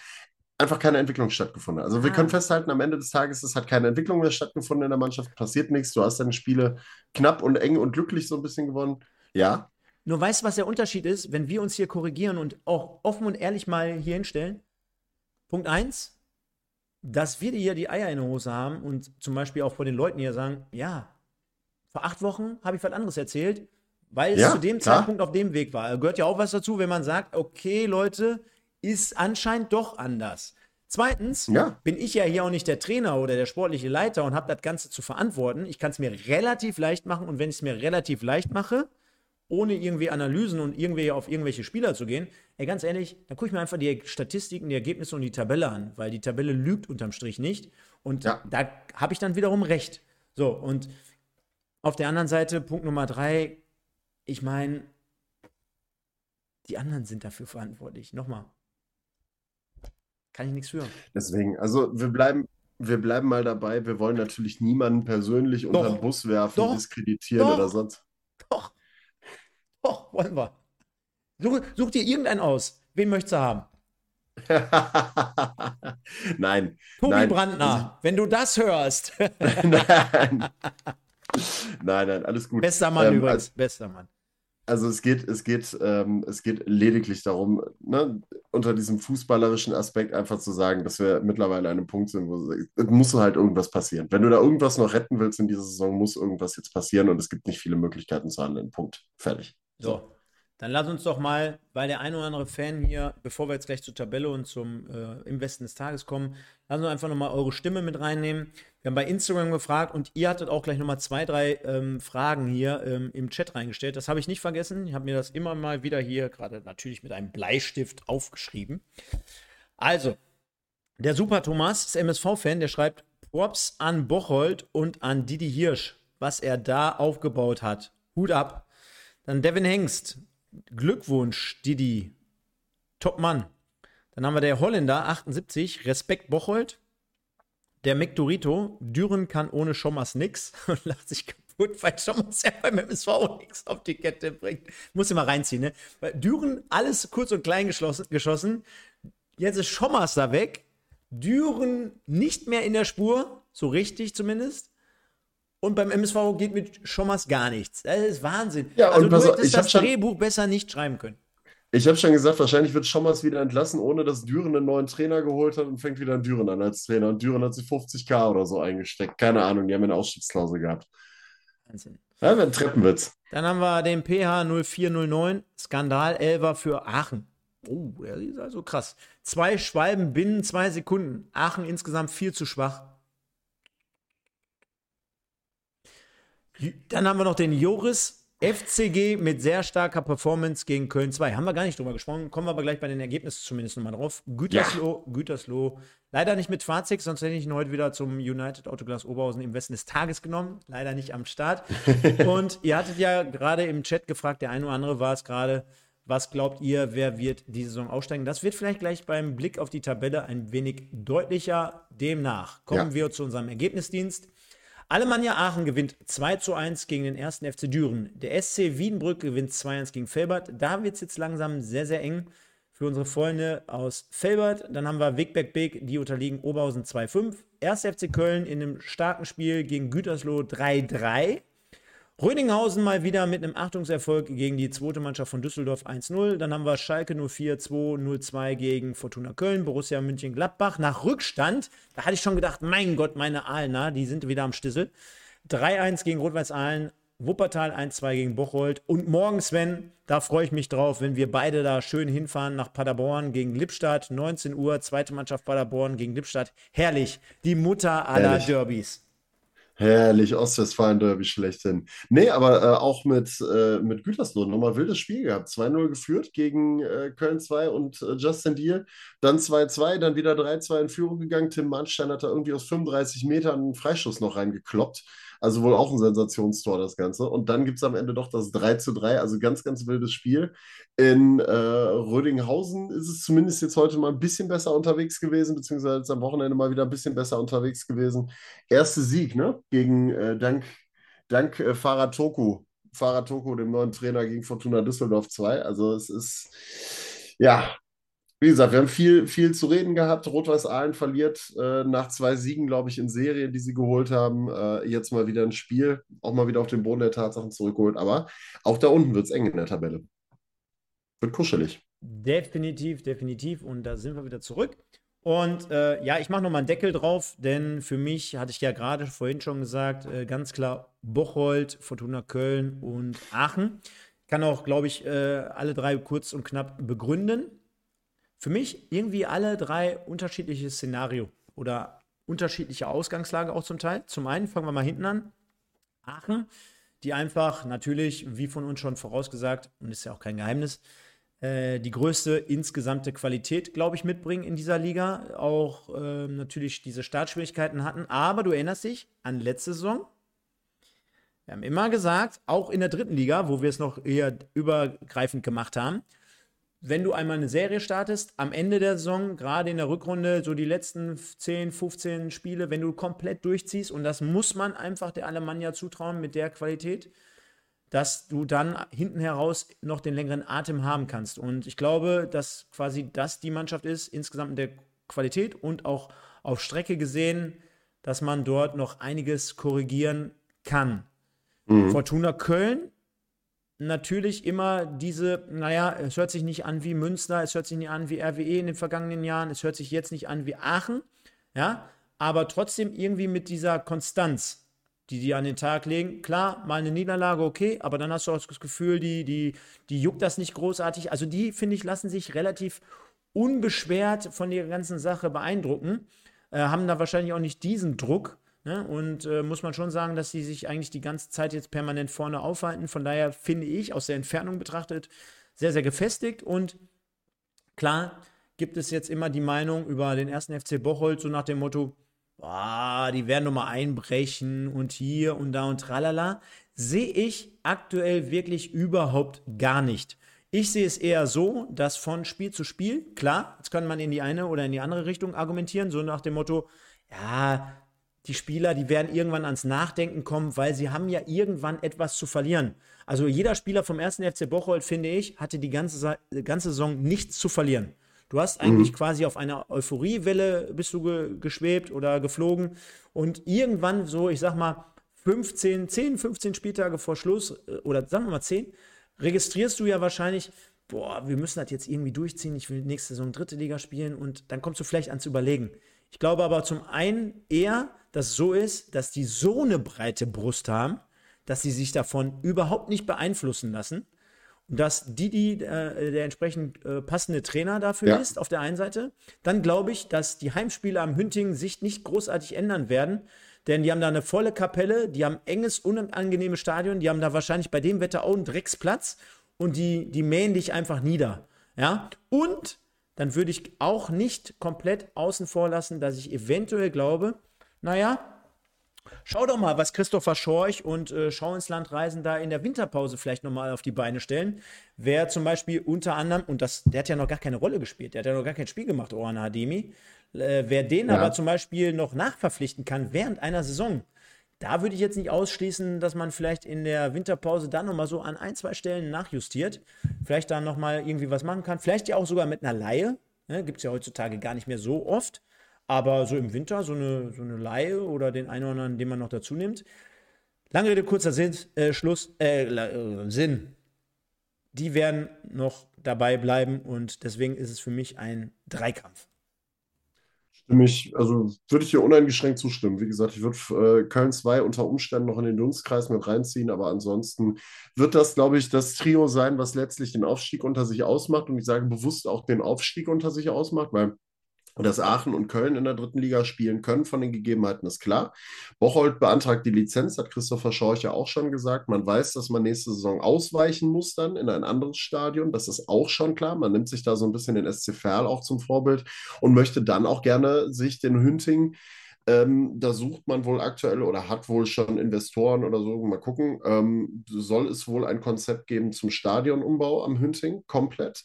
einfach keine Entwicklung stattgefunden. Also wir ah. können festhalten, am Ende des Tages, es hat keine Entwicklung mehr stattgefunden in der Mannschaft, passiert nichts. Du hast deine Spiele knapp und eng und glücklich so ein bisschen gewonnen. Ja. Nur weißt du, was der Unterschied ist, wenn wir uns hier korrigieren und auch offen und ehrlich mal hier hinstellen? Punkt 1, dass wir hier die Eier in der Hose haben und zum Beispiel auch vor den Leuten hier sagen, ja, vor acht Wochen habe ich was anderes erzählt, weil es ja, zu dem klar. Zeitpunkt auf dem Weg war. Gehört ja auch was dazu, wenn man sagt, okay, Leute, ist anscheinend doch anders. Zweitens ja. bin ich ja hier auch nicht der Trainer oder der sportliche Leiter und habe das Ganze zu verantworten. Ich kann es mir relativ leicht machen und wenn ich es mir relativ leicht mache, ohne irgendwie Analysen und irgendwie auf irgendwelche Spieler zu gehen, ey, ganz ehrlich, dann gucke ich mir einfach die Statistiken, die Ergebnisse und die Tabelle an, weil die Tabelle lügt unterm Strich nicht. Und ja. da habe ich dann wiederum recht. So, und auf der anderen Seite, Punkt Nummer drei, ich meine, die anderen sind dafür verantwortlich. Nochmal, kann ich nichts für. Deswegen, also wir bleiben, wir bleiben mal dabei. Wir wollen natürlich niemanden persönlich doch, unter den Bus werfen, doch, diskreditieren doch, oder sonst. Doch. Doch, wollen wir. Such, such dir irgendeinen aus. Wen möchtest du haben? <laughs> nein. Tobi nein. Brandner, wenn du das hörst. <laughs> nein. <laughs> Nein, nein, alles gut. Bester Mann ähm, übrigens, also, bester Mann. Also es geht, es geht, ähm, es geht lediglich darum, ne, unter diesem fußballerischen Aspekt einfach zu sagen, dass wir mittlerweile an einem Punkt sind, wo es muss halt irgendwas passieren. Wenn du da irgendwas noch retten willst in dieser Saison, muss irgendwas jetzt passieren und es gibt nicht viele Möglichkeiten zu handeln. Punkt. Fertig. So. Dann lass uns doch mal, weil der ein oder andere Fan hier, bevor wir jetzt gleich zur Tabelle und zum äh, Im Westen des Tages kommen, lass uns einfach nochmal eure Stimme mit reinnehmen. Wir haben bei Instagram gefragt und ihr hattet auch gleich nochmal zwei, drei ähm, Fragen hier ähm, im Chat reingestellt. Das habe ich nicht vergessen. Ich habe mir das immer mal wieder hier, gerade natürlich mit einem Bleistift, aufgeschrieben. Also, der Super Thomas ist MSV-Fan, der schreibt Props an Bocholt und an Didi Hirsch, was er da aufgebaut hat. Hut ab. Dann Devin Hengst, Glückwunsch, Didi. Top Mann. Dann haben wir der Holländer, 78, Respekt Bocholt. Der McDorito, Düren kann ohne Schommers nix <laughs> und lacht sich kaputt, weil Schommers ja beim MSV nichts auf die Kette bringt. Muss ich mal reinziehen, ne? Weil Düren alles kurz und klein geschossen. Jetzt ist Schommers da weg. Düren nicht mehr in der Spur, so richtig zumindest. Und beim MSV geht mit Schommers gar nichts. Das ist Wahnsinn. Ja, also und pass du hättest das Drehbuch besser nicht schreiben können. Ich habe schon gesagt, wahrscheinlich wird Schommers wieder entlassen, ohne dass Düren einen neuen Trainer geholt hat und fängt wieder an Düren an als Trainer. Und Düren hat sich 50k oder so eingesteckt. Keine Ahnung, die haben eine Ausstiegsklausel gehabt. Wahnsinn. Ja, ein Treppenwitz. Dann haben wir den PH 0409, Skandal Elver für Aachen. Oh, der ist also krass. Zwei Schwalben binnen zwei Sekunden. Aachen insgesamt viel zu schwach. Dann haben wir noch den Joris FCG mit sehr starker Performance gegen Köln 2. Haben wir gar nicht drüber gesprochen, kommen wir aber gleich bei den Ergebnissen zumindest nochmal drauf. Gütersloh, Gütersloh. Leider nicht mit Fahrzeug, sonst hätte ich ihn heute wieder zum United Autoglas Oberhausen im Westen des Tages genommen. Leider nicht am Start. <laughs> Und ihr hattet ja gerade im Chat gefragt, der eine oder andere war es gerade, was glaubt ihr, wer wird die Saison aussteigen? Das wird vielleicht gleich beim Blick auf die Tabelle ein wenig deutlicher. Demnach kommen Ja. wir zu unserem Ergebnisdienst. Alemannia Aachen gewinnt 2 zu 1 gegen den ersten FC Düren. Der SC Wiedenbrück gewinnt 2-1 gegen Felbert. Da wird es jetzt langsam sehr, sehr eng für unsere Freunde aus Felbert. Dann haben wir Wegberg Beek, die unterliegen Oberhausen 2-5. 1. FC Köln in einem starken Spiel gegen Gütersloh 3-3. Rödinghausen mal wieder mit einem Achtungserfolg gegen die zweite Mannschaft von Düsseldorf 1-0. Dann haben wir Schalke 04 2-0-2 gegen Fortuna Köln, Borussia München-Gladbach. Nach Rückstand, da hatte ich schon gedacht, mein Gott, meine Aalener, die sind wieder am Stissel. 3-1 gegen Rot-Weiß Aalen, Wuppertal 1-2 gegen Bocholt. Und morgen, Sven, da freue ich mich drauf, wenn wir beide da schön hinfahren nach Paderborn gegen Lippstadt. 19 Uhr, zweite Mannschaft Paderborn gegen Lippstadt. Herrlich, die Mutter aller. Derbys. Herrlich, Ostwestfalen-Derby schlechthin. Nee, aber äh, auch mit, äh, mit Gütersloh nochmal wildes Spiel gehabt. 2-0 geführt gegen äh, Köln 2 und äh, Justin Deal. Dann 2-2, dann wieder 3-2 in Führung gegangen. Tim Mannstein hat da irgendwie aus 35 Metern einen Freischuss noch reingekloppt. Also wohl auch ein Sensationstor, das Ganze. Und dann gibt es am Ende doch das 3-3, also ganz, ganz wildes Spiel. In äh, Rödinghausen ist es zumindest jetzt heute mal ein bisschen besser unterwegs gewesen, beziehungsweise jetzt am Wochenende mal wieder ein bisschen besser unterwegs gewesen. Erste Sieg, ne? Gegen, äh, dank, dank äh, Farah Toku. Farah Toku, dem neuen Trainer gegen Fortuna Düsseldorf 2. Also es ist, ja, wie gesagt, wir haben viel, viel zu reden gehabt. Rot-Weiß Aalen verliert äh, nach zwei Siegen, glaube ich, in Serie, die sie geholt haben. Äh, jetzt mal wieder ein Spiel, auch mal wieder auf den Boden der Tatsachen zurückgeholt. Aber auch da unten wird es eng in der Tabelle. Wird kuschelig. Definitiv, definitiv. Und da sind wir wieder zurück. Und äh, ja, ich mache nochmal einen Deckel drauf, denn für mich, hatte ich ja gerade vorhin schon gesagt, äh, ganz klar Bocholt, Fortuna Köln und Aachen. Ich kann auch, glaube ich, äh, alle drei kurz und knapp begründen. Für mich irgendwie alle drei unterschiedliche Szenario oder unterschiedliche Ausgangslage auch zum Teil. Zum einen fangen wir mal hinten an. Aachen, die einfach natürlich, wie von uns schon vorausgesagt, und ist ja auch kein Geheimnis, äh, die größte insgesamte Qualität, glaube ich, mitbringen in dieser Liga. Auch ähm, natürlich diese Startschwierigkeiten hatten. Aber du erinnerst dich an letzte Saison. Wir haben immer gesagt, auch in der dritten Liga, wo wir es noch eher übergreifend gemacht haben, wenn du einmal eine Serie startest, am Ende der Saison, gerade in der Rückrunde, so die letzten 10, 15 Spiele, wenn du komplett durchziehst, und das muss man einfach der Alemannia zutrauen mit der Qualität, dass du dann hinten heraus noch den längeren Atem haben kannst. Und ich glaube, dass quasi das die Mannschaft ist, insgesamt in der Qualität und auch auf Strecke gesehen, dass man dort noch einiges korrigieren kann. Mhm. Fortuna Köln natürlich immer diese, naja, es hört sich nicht an wie Münster, es hört sich nicht an wie RWE in den vergangenen Jahren, es hört sich jetzt nicht an wie Aachen, ja, aber trotzdem irgendwie mit dieser Konstanz, die die an den Tag legen. Klar, mal eine Niederlage, okay, aber dann hast du auch das Gefühl, die, die, die juckt das nicht großartig. Also die, finde ich, lassen sich relativ unbeschwert von der ganzen Sache beeindrucken, äh, haben da wahrscheinlich auch nicht diesen Druck. Ne? Und äh, muss man schon sagen, dass sie sich eigentlich die ganze Zeit jetzt permanent vorne aufhalten. Von daher finde ich, aus der Entfernung betrachtet, sehr, sehr gefestigt. Und klar gibt es jetzt immer die Meinung über den ersten FC Bocholt, so nach dem Motto, boah, die werden nochmal einbrechen und hier und da und tralala. Sehe ich aktuell wirklich überhaupt gar nicht. Ich sehe es eher so, dass von Spiel zu Spiel, klar, jetzt kann man in die eine oder in die andere Richtung argumentieren, so nach dem Motto, ja, die Spieler, die werden irgendwann ans Nachdenken kommen, weil sie haben ja irgendwann etwas zu verlieren. Also jeder Spieler vom ersten FC Bocholt, finde ich, hatte die ganze, ganze Saison nichts zu verlieren. Du hast eigentlich mhm. quasi auf einer Euphoriewelle bist du ge geschwebt oder geflogen und irgendwann so, ich sag mal, 15, 10, 15 Spieltage vor Schluss äh, oder sagen wir mal 10, registrierst du ja wahrscheinlich, boah, wir müssen das jetzt irgendwie durchziehen, ich will nächste Saison dritte Liga spielen und dann kommst du vielleicht ans Überlegen. Ich glaube aber zum einen eher, dass es so ist, dass die so eine breite Brust haben, dass sie sich davon überhaupt nicht beeinflussen lassen. Und dass Didi äh, der entsprechend äh, passende Trainer dafür ja. ist, auf der einen Seite. Dann glaube ich, dass die Heimspiele am Hünting sich nicht großartig ändern werden. Denn die haben da eine volle Kapelle, die haben enges, unangenehmes Stadion, die haben da wahrscheinlich bei dem Wetter auch einen Drecksplatz und die, die mähen dich einfach nieder. Ja. Und dann würde ich auch nicht komplett außen vor lassen, dass ich eventuell glaube, naja, schau doch mal, was Christopher Schorch und äh, Schau ins Land reisen da in der Winterpause vielleicht nochmal auf die Beine stellen. Wer zum Beispiel unter anderem, und das, der hat ja noch gar keine Rolle gespielt, der hat ja noch gar kein Spiel gemacht, Oran Hademi. Äh, wer den ja. aber zum Beispiel noch nachverpflichten kann während einer Saison, da würde ich jetzt nicht ausschließen, dass man vielleicht in der Winterpause dann nochmal so an ein, zwei Stellen nachjustiert. Vielleicht dann nochmal irgendwie was machen kann. Vielleicht ja auch sogar mit einer Laie. Ne? Gibt es ja heutzutage gar nicht mehr so oft. Aber so im Winter so eine, so eine Laie oder den einen oder anderen, den man noch dazu nimmt. Lange Rede, kurzer Sinn, äh, Schluss, äh, äh, Sinn. Die werden noch dabei bleiben und deswegen ist es für mich ein Dreikampf. Stimme ich, also würde ich dir uneingeschränkt zustimmen. Wie gesagt, ich würde äh, Köln 2 unter Umständen noch in den Dunstkreis mit reinziehen, aber ansonsten wird das, glaube ich, das Trio sein, was letztlich den Aufstieg unter sich ausmacht und ich sage bewusst auch den Aufstieg unter sich ausmacht, weil dass Aachen und Köln in der dritten Liga spielen können von den Gegebenheiten, ist klar. Bocholt beantragt die Lizenz, hat Christopher Schorcher auch schon gesagt. Man weiß, dass man nächste Saison ausweichen muss dann in ein anderes Stadion. Das ist auch schon klar. Man nimmt sich da so ein bisschen den SC Verl auch zum Vorbild und möchte dann auch gerne sich den Hünting ähm, da sucht man wohl aktuell oder hat wohl schon Investoren oder so. Mal gucken. Ähm, soll es wohl ein Konzept geben zum Stadionumbau am Hünting komplett?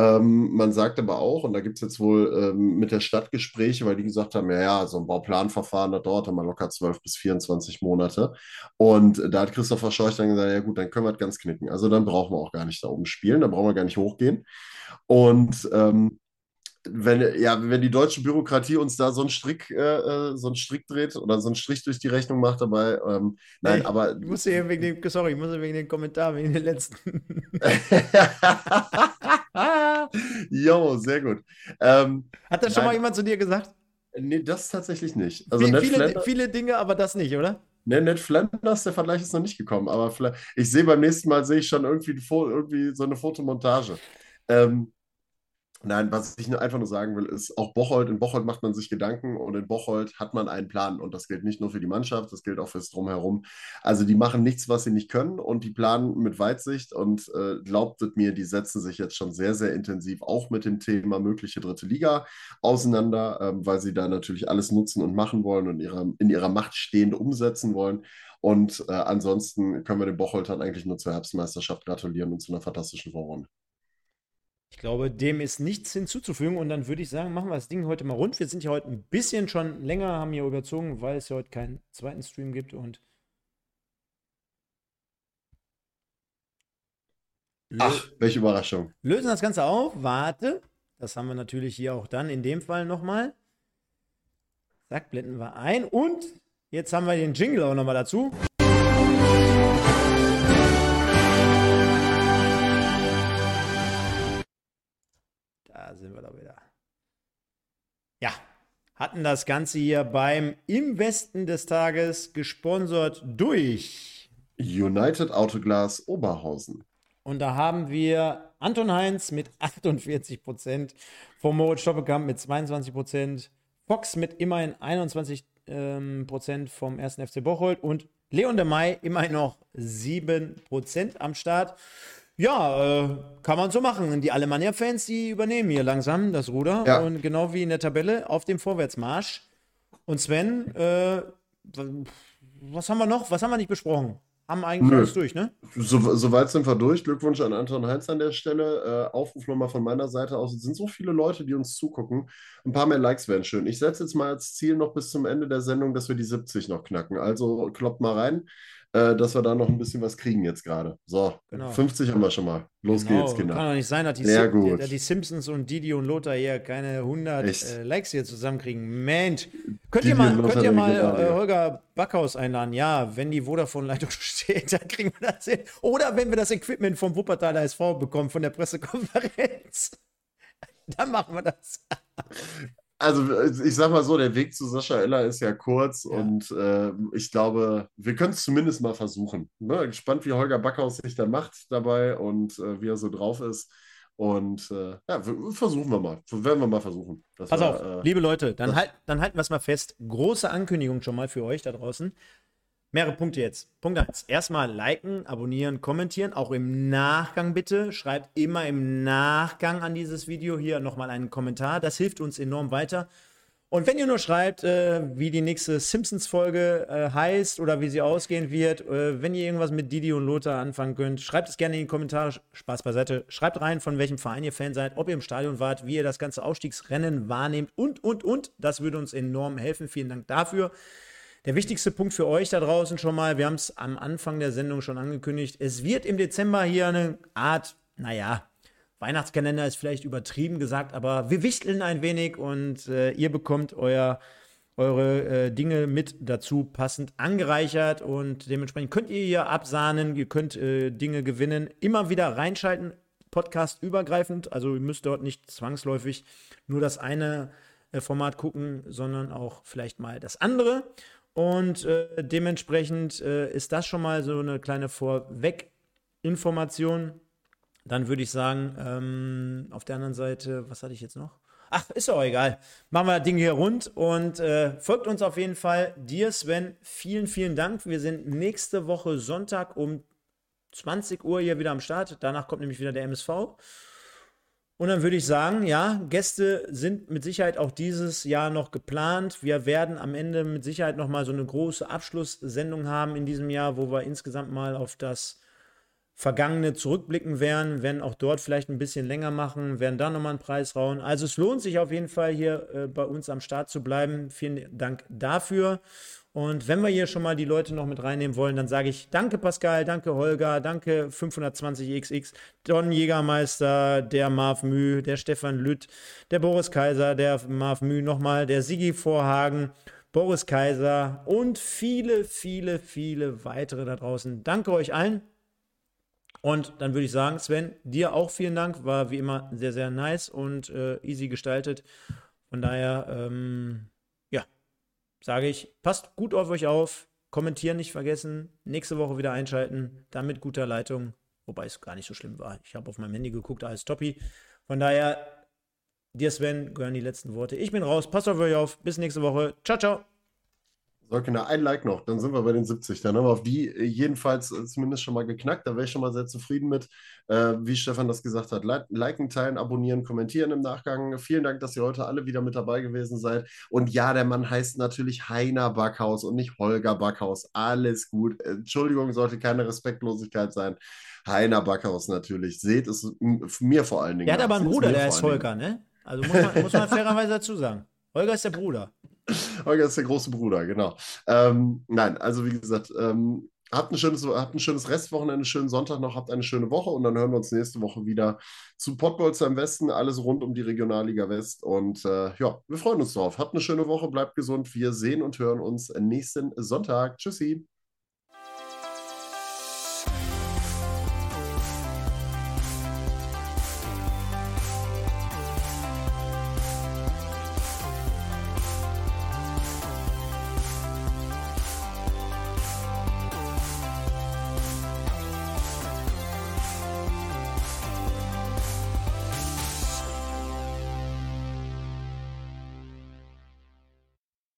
Ähm, man sagt aber auch, und da gibt es jetzt wohl ähm, mit der Stadt Gespräche, weil die gesagt haben, ja, ja, so ein Bauplanverfahren, das dauert immer locker 12 bis 24 Monate. Und da hat Christopher Scheuch dann gesagt, ja gut, dann können wir das ganz knicken. Also dann brauchen wir auch gar nicht da oben spielen, dann brauchen wir gar nicht hochgehen. Und ähm, wenn, ja, wenn die deutsche Bürokratie uns da so einen Strick, äh, äh, so einen Strick dreht oder so einen Strich durch die Rechnung macht dabei, ähm, nein, ich, aber. Ich muss hier wegen dem, sorry, ich muss wegen dem Kommentar, wegen den letzten. <laughs> <laughs> <laughs> jo, sehr gut. Ähm, Hat das schon mal jemand zu dir gesagt? Nee, das tatsächlich nicht. Also Viel, viele, viele Dinge, aber das nicht, oder? Ne, Ned Flanders, der Vergleich ist noch nicht gekommen, aber ich sehe beim nächsten Mal sehe ich schon irgendwie, irgendwie so eine Fotomontage. Ähm, Nein, was ich einfach nur sagen will, ist, auch Bocholt, in Bocholt macht man sich Gedanken und in Bocholt hat man einen Plan. Und das gilt nicht nur für die Mannschaft, das gilt auch fürs Drumherum. Also die machen nichts, was sie nicht können und die planen mit Weitsicht und äh, glaubtet mir, die setzen sich jetzt schon sehr, sehr intensiv auch mit dem Thema mögliche dritte Liga auseinander, ähm, weil sie da natürlich alles nutzen und machen wollen und ihrer, in ihrer Macht stehend umsetzen wollen. Und äh, ansonsten können wir den Bocholtern eigentlich nur zur Herbstmeisterschaft gratulieren und zu einer fantastischen Vorrunde. Ich glaube, dem ist nichts hinzuzufügen und dann würde ich sagen, machen wir das Ding heute mal rund. Wir sind ja heute ein bisschen schon länger, haben hier überzogen, weil es ja heute keinen zweiten Stream gibt und. Ach, welche Überraschung. Lösen das Ganze auf. Warte. Das haben wir natürlich hier auch dann in dem Fall nochmal. Zack, blenden wir ein. Und jetzt haben wir den Jingle auch nochmal dazu. Sind wir da wieder. Ja, hatten das Ganze hier beim Im Westen des Tages gesponsert durch United Autoglas Oberhausen. Und da haben wir Anton Heinz mit <laughs> 48 Prozent, vom Moritz Stoppelkamp mit 22 Prozent, Fox mit immerhin 21 ähm, Prozent vom 1. FC Bocholt und Leon de May immerhin noch 7 Prozent am Start. Ja, äh, kann man so machen. Die Alemannia-Fans, die übernehmen hier langsam das Ruder. Ja. Und genau wie in der Tabelle auf dem Vorwärtsmarsch. Und Sven, äh, was haben wir noch? Was haben wir nicht besprochen? Haben eigentlich alles durch, ne? So, Soweit sind wir durch. Glückwunsch an Anton Heinz an der Stelle. Äh, Aufruf nochmal von meiner Seite aus. Es sind so viele Leute, die uns zugucken. Ein paar mehr Likes wären schön. Ich setze jetzt mal als Ziel noch bis zum Ende der Sendung, dass wir die 70 noch knacken. Also kloppt mal rein äh, dass wir da noch ein bisschen was kriegen jetzt gerade. So, genau. 50 haben wir schon mal. Los genau. geht's, Kinder. Kann doch nicht sein, dass die, Sim. Die, die, Simpsons und Didi und Lothar hier keine 100 äh, Likes hier zusammenkriegen. Mensch, könnt Didi ihr mal, könnt ihr mal äh, Holger Backhaus einladen? Ja, wenn die Vodafone-Leitung <laughs> steht, dann kriegen wir das hin. Oder wenn wir das Equipment vom Wuppertaler SV bekommen, von der Pressekonferenz. <laughs> dann machen wir das. Also ich sag mal so, der Weg zu Sascha Eller ist ja kurz ja. und äh, ich glaube, wir können es zumindest mal versuchen. Ne? Gespannt, wie Holger Backhaus sich da macht dabei und äh, wie er so drauf ist. Und äh, ja, versuchen wir mal. Werden wir mal versuchen. Pass wir, auf, äh, liebe Leute, dann, halt, dann halten wir es mal fest. Große Ankündigung schon mal für euch da draußen. Mehrere Punkte jetzt. Punkt 1. Erstmal liken, abonnieren, kommentieren. Auch im Nachgang bitte. Schreibt immer im Nachgang an dieses Video hier nochmal einen Kommentar. Das hilft uns enorm weiter. Und wenn ihr nur schreibt, äh, wie die nächste Simpsons-Folge äh, heißt oder wie sie ausgehen wird, äh, wenn ihr irgendwas mit Didi und Lothar anfangen könnt, schreibt es gerne in die Kommentare. Spaß beiseite. Schreibt rein, von welchem Verein ihr Fan seid, ob ihr im Stadion wart, wie ihr das ganze Aufstiegsrennen wahrnehmt und, und, und. Das würde uns enorm helfen. Vielen Dank dafür. Der wichtigste Punkt für euch da draußen schon mal, wir haben es am Anfang der Sendung schon angekündigt, es wird im Dezember hier eine Art, naja, Weihnachtskalender ist vielleicht übertrieben gesagt, aber wir wichteln ein wenig und äh, ihr bekommt euer, eure äh, Dinge mit dazu passend angereichert und dementsprechend könnt ihr hier absahnen, ihr könnt äh, Dinge gewinnen, immer wieder reinschalten, Podcast übergreifend, also ihr müsst dort nicht zwangsläufig nur das eine äh, Format gucken, sondern auch vielleicht mal das andere. Und äh, dementsprechend äh, ist das schon mal so eine kleine Vorweg-Information. Dann würde ich sagen, ähm, auf der anderen Seite, was hatte ich jetzt noch? Ach, ist auch egal. Machen wir das Ding hier rund und äh, folgt uns auf jeden Fall. Dir, Sven, vielen, vielen Dank. Wir sind nächste Woche Sonntag um 20 Uhr hier wieder am Start. Danach kommt nämlich wieder der MSV. Und dann würde ich sagen, ja, Gäste sind mit Sicherheit auch dieses Jahr noch geplant. Wir werden am Ende mit Sicherheit noch mal so eine große Abschlusssendung haben in diesem Jahr, wo wir insgesamt mal auf das Vergangene zurückblicken werden, werden auch dort vielleicht ein bisschen länger machen, werden da nochmal einen Preis rauen. Also es lohnt sich auf jeden Fall hier äh, bei uns am Start zu bleiben. Vielen Dank dafür. Und wenn wir hier schon mal die Leute noch mit reinnehmen wollen, dann sage ich danke Pascal, danke Holger, danke 520XX, Don Jägermeister, der Marv Müh, der Stefan Lütt, der Boris Kaiser, der Marv Müh nochmal, der Sigi Vorhagen, Boris Kaiser und viele, viele, viele weitere da draußen. Danke euch allen. Und dann würde ich sagen, Sven, dir auch vielen Dank. War wie immer sehr, sehr nice und äh, easy gestaltet. Von daher, ähm, sage ich, passt gut auf euch auf, kommentieren nicht vergessen, nächste Woche wieder einschalten, dann mit guter Leitung, wobei es gar nicht so schlimm war. Ich habe auf meinem Handy geguckt, alles toppi. Von daher, dir Sven, gehören die letzten Worte. Ich bin raus, passt auf euch auf, bis nächste Woche. Ciao, ciao. So, Kinder, ein Like noch, dann sind wir bei den 70. Dann haben wir auf die äh, jedenfalls äh, zumindest schon mal geknackt. Da wäre ich schon mal sehr zufrieden mit. Äh, wie Stefan das gesagt hat, liken, teilen, abonnieren, kommentieren im Nachgang. Vielen Dank, dass ihr heute alle wieder mit dabei gewesen seid. Und ja, der Mann heißt natürlich Heiner Backhaus und nicht Holger Backhaus. Alles gut. Entschuldigung, sollte keine Respektlosigkeit sein. Heiner Backhaus natürlich. Seht es mir vor allen Dingen. Er hat aber einen Bruder, der ist Holger, ne? Also muss man, muss man <laughs> fairerweise dazu sagen. Holger ist der Bruder. <laughs> Holger ist der große Bruder, genau. Ähm, nein, also wie gesagt, ähm, habt, ein schönes, habt ein schönes Restwochenende, schönen Sonntag noch, habt eine schöne Woche und dann hören wir uns nächste Woche wieder zu Pottbolzer im Westen, alles rund um die Regionalliga West. Und äh, ja, wir freuen uns drauf. Habt eine schöne Woche, bleibt gesund. Wir sehen und hören uns nächsten Sonntag. Tschüssi.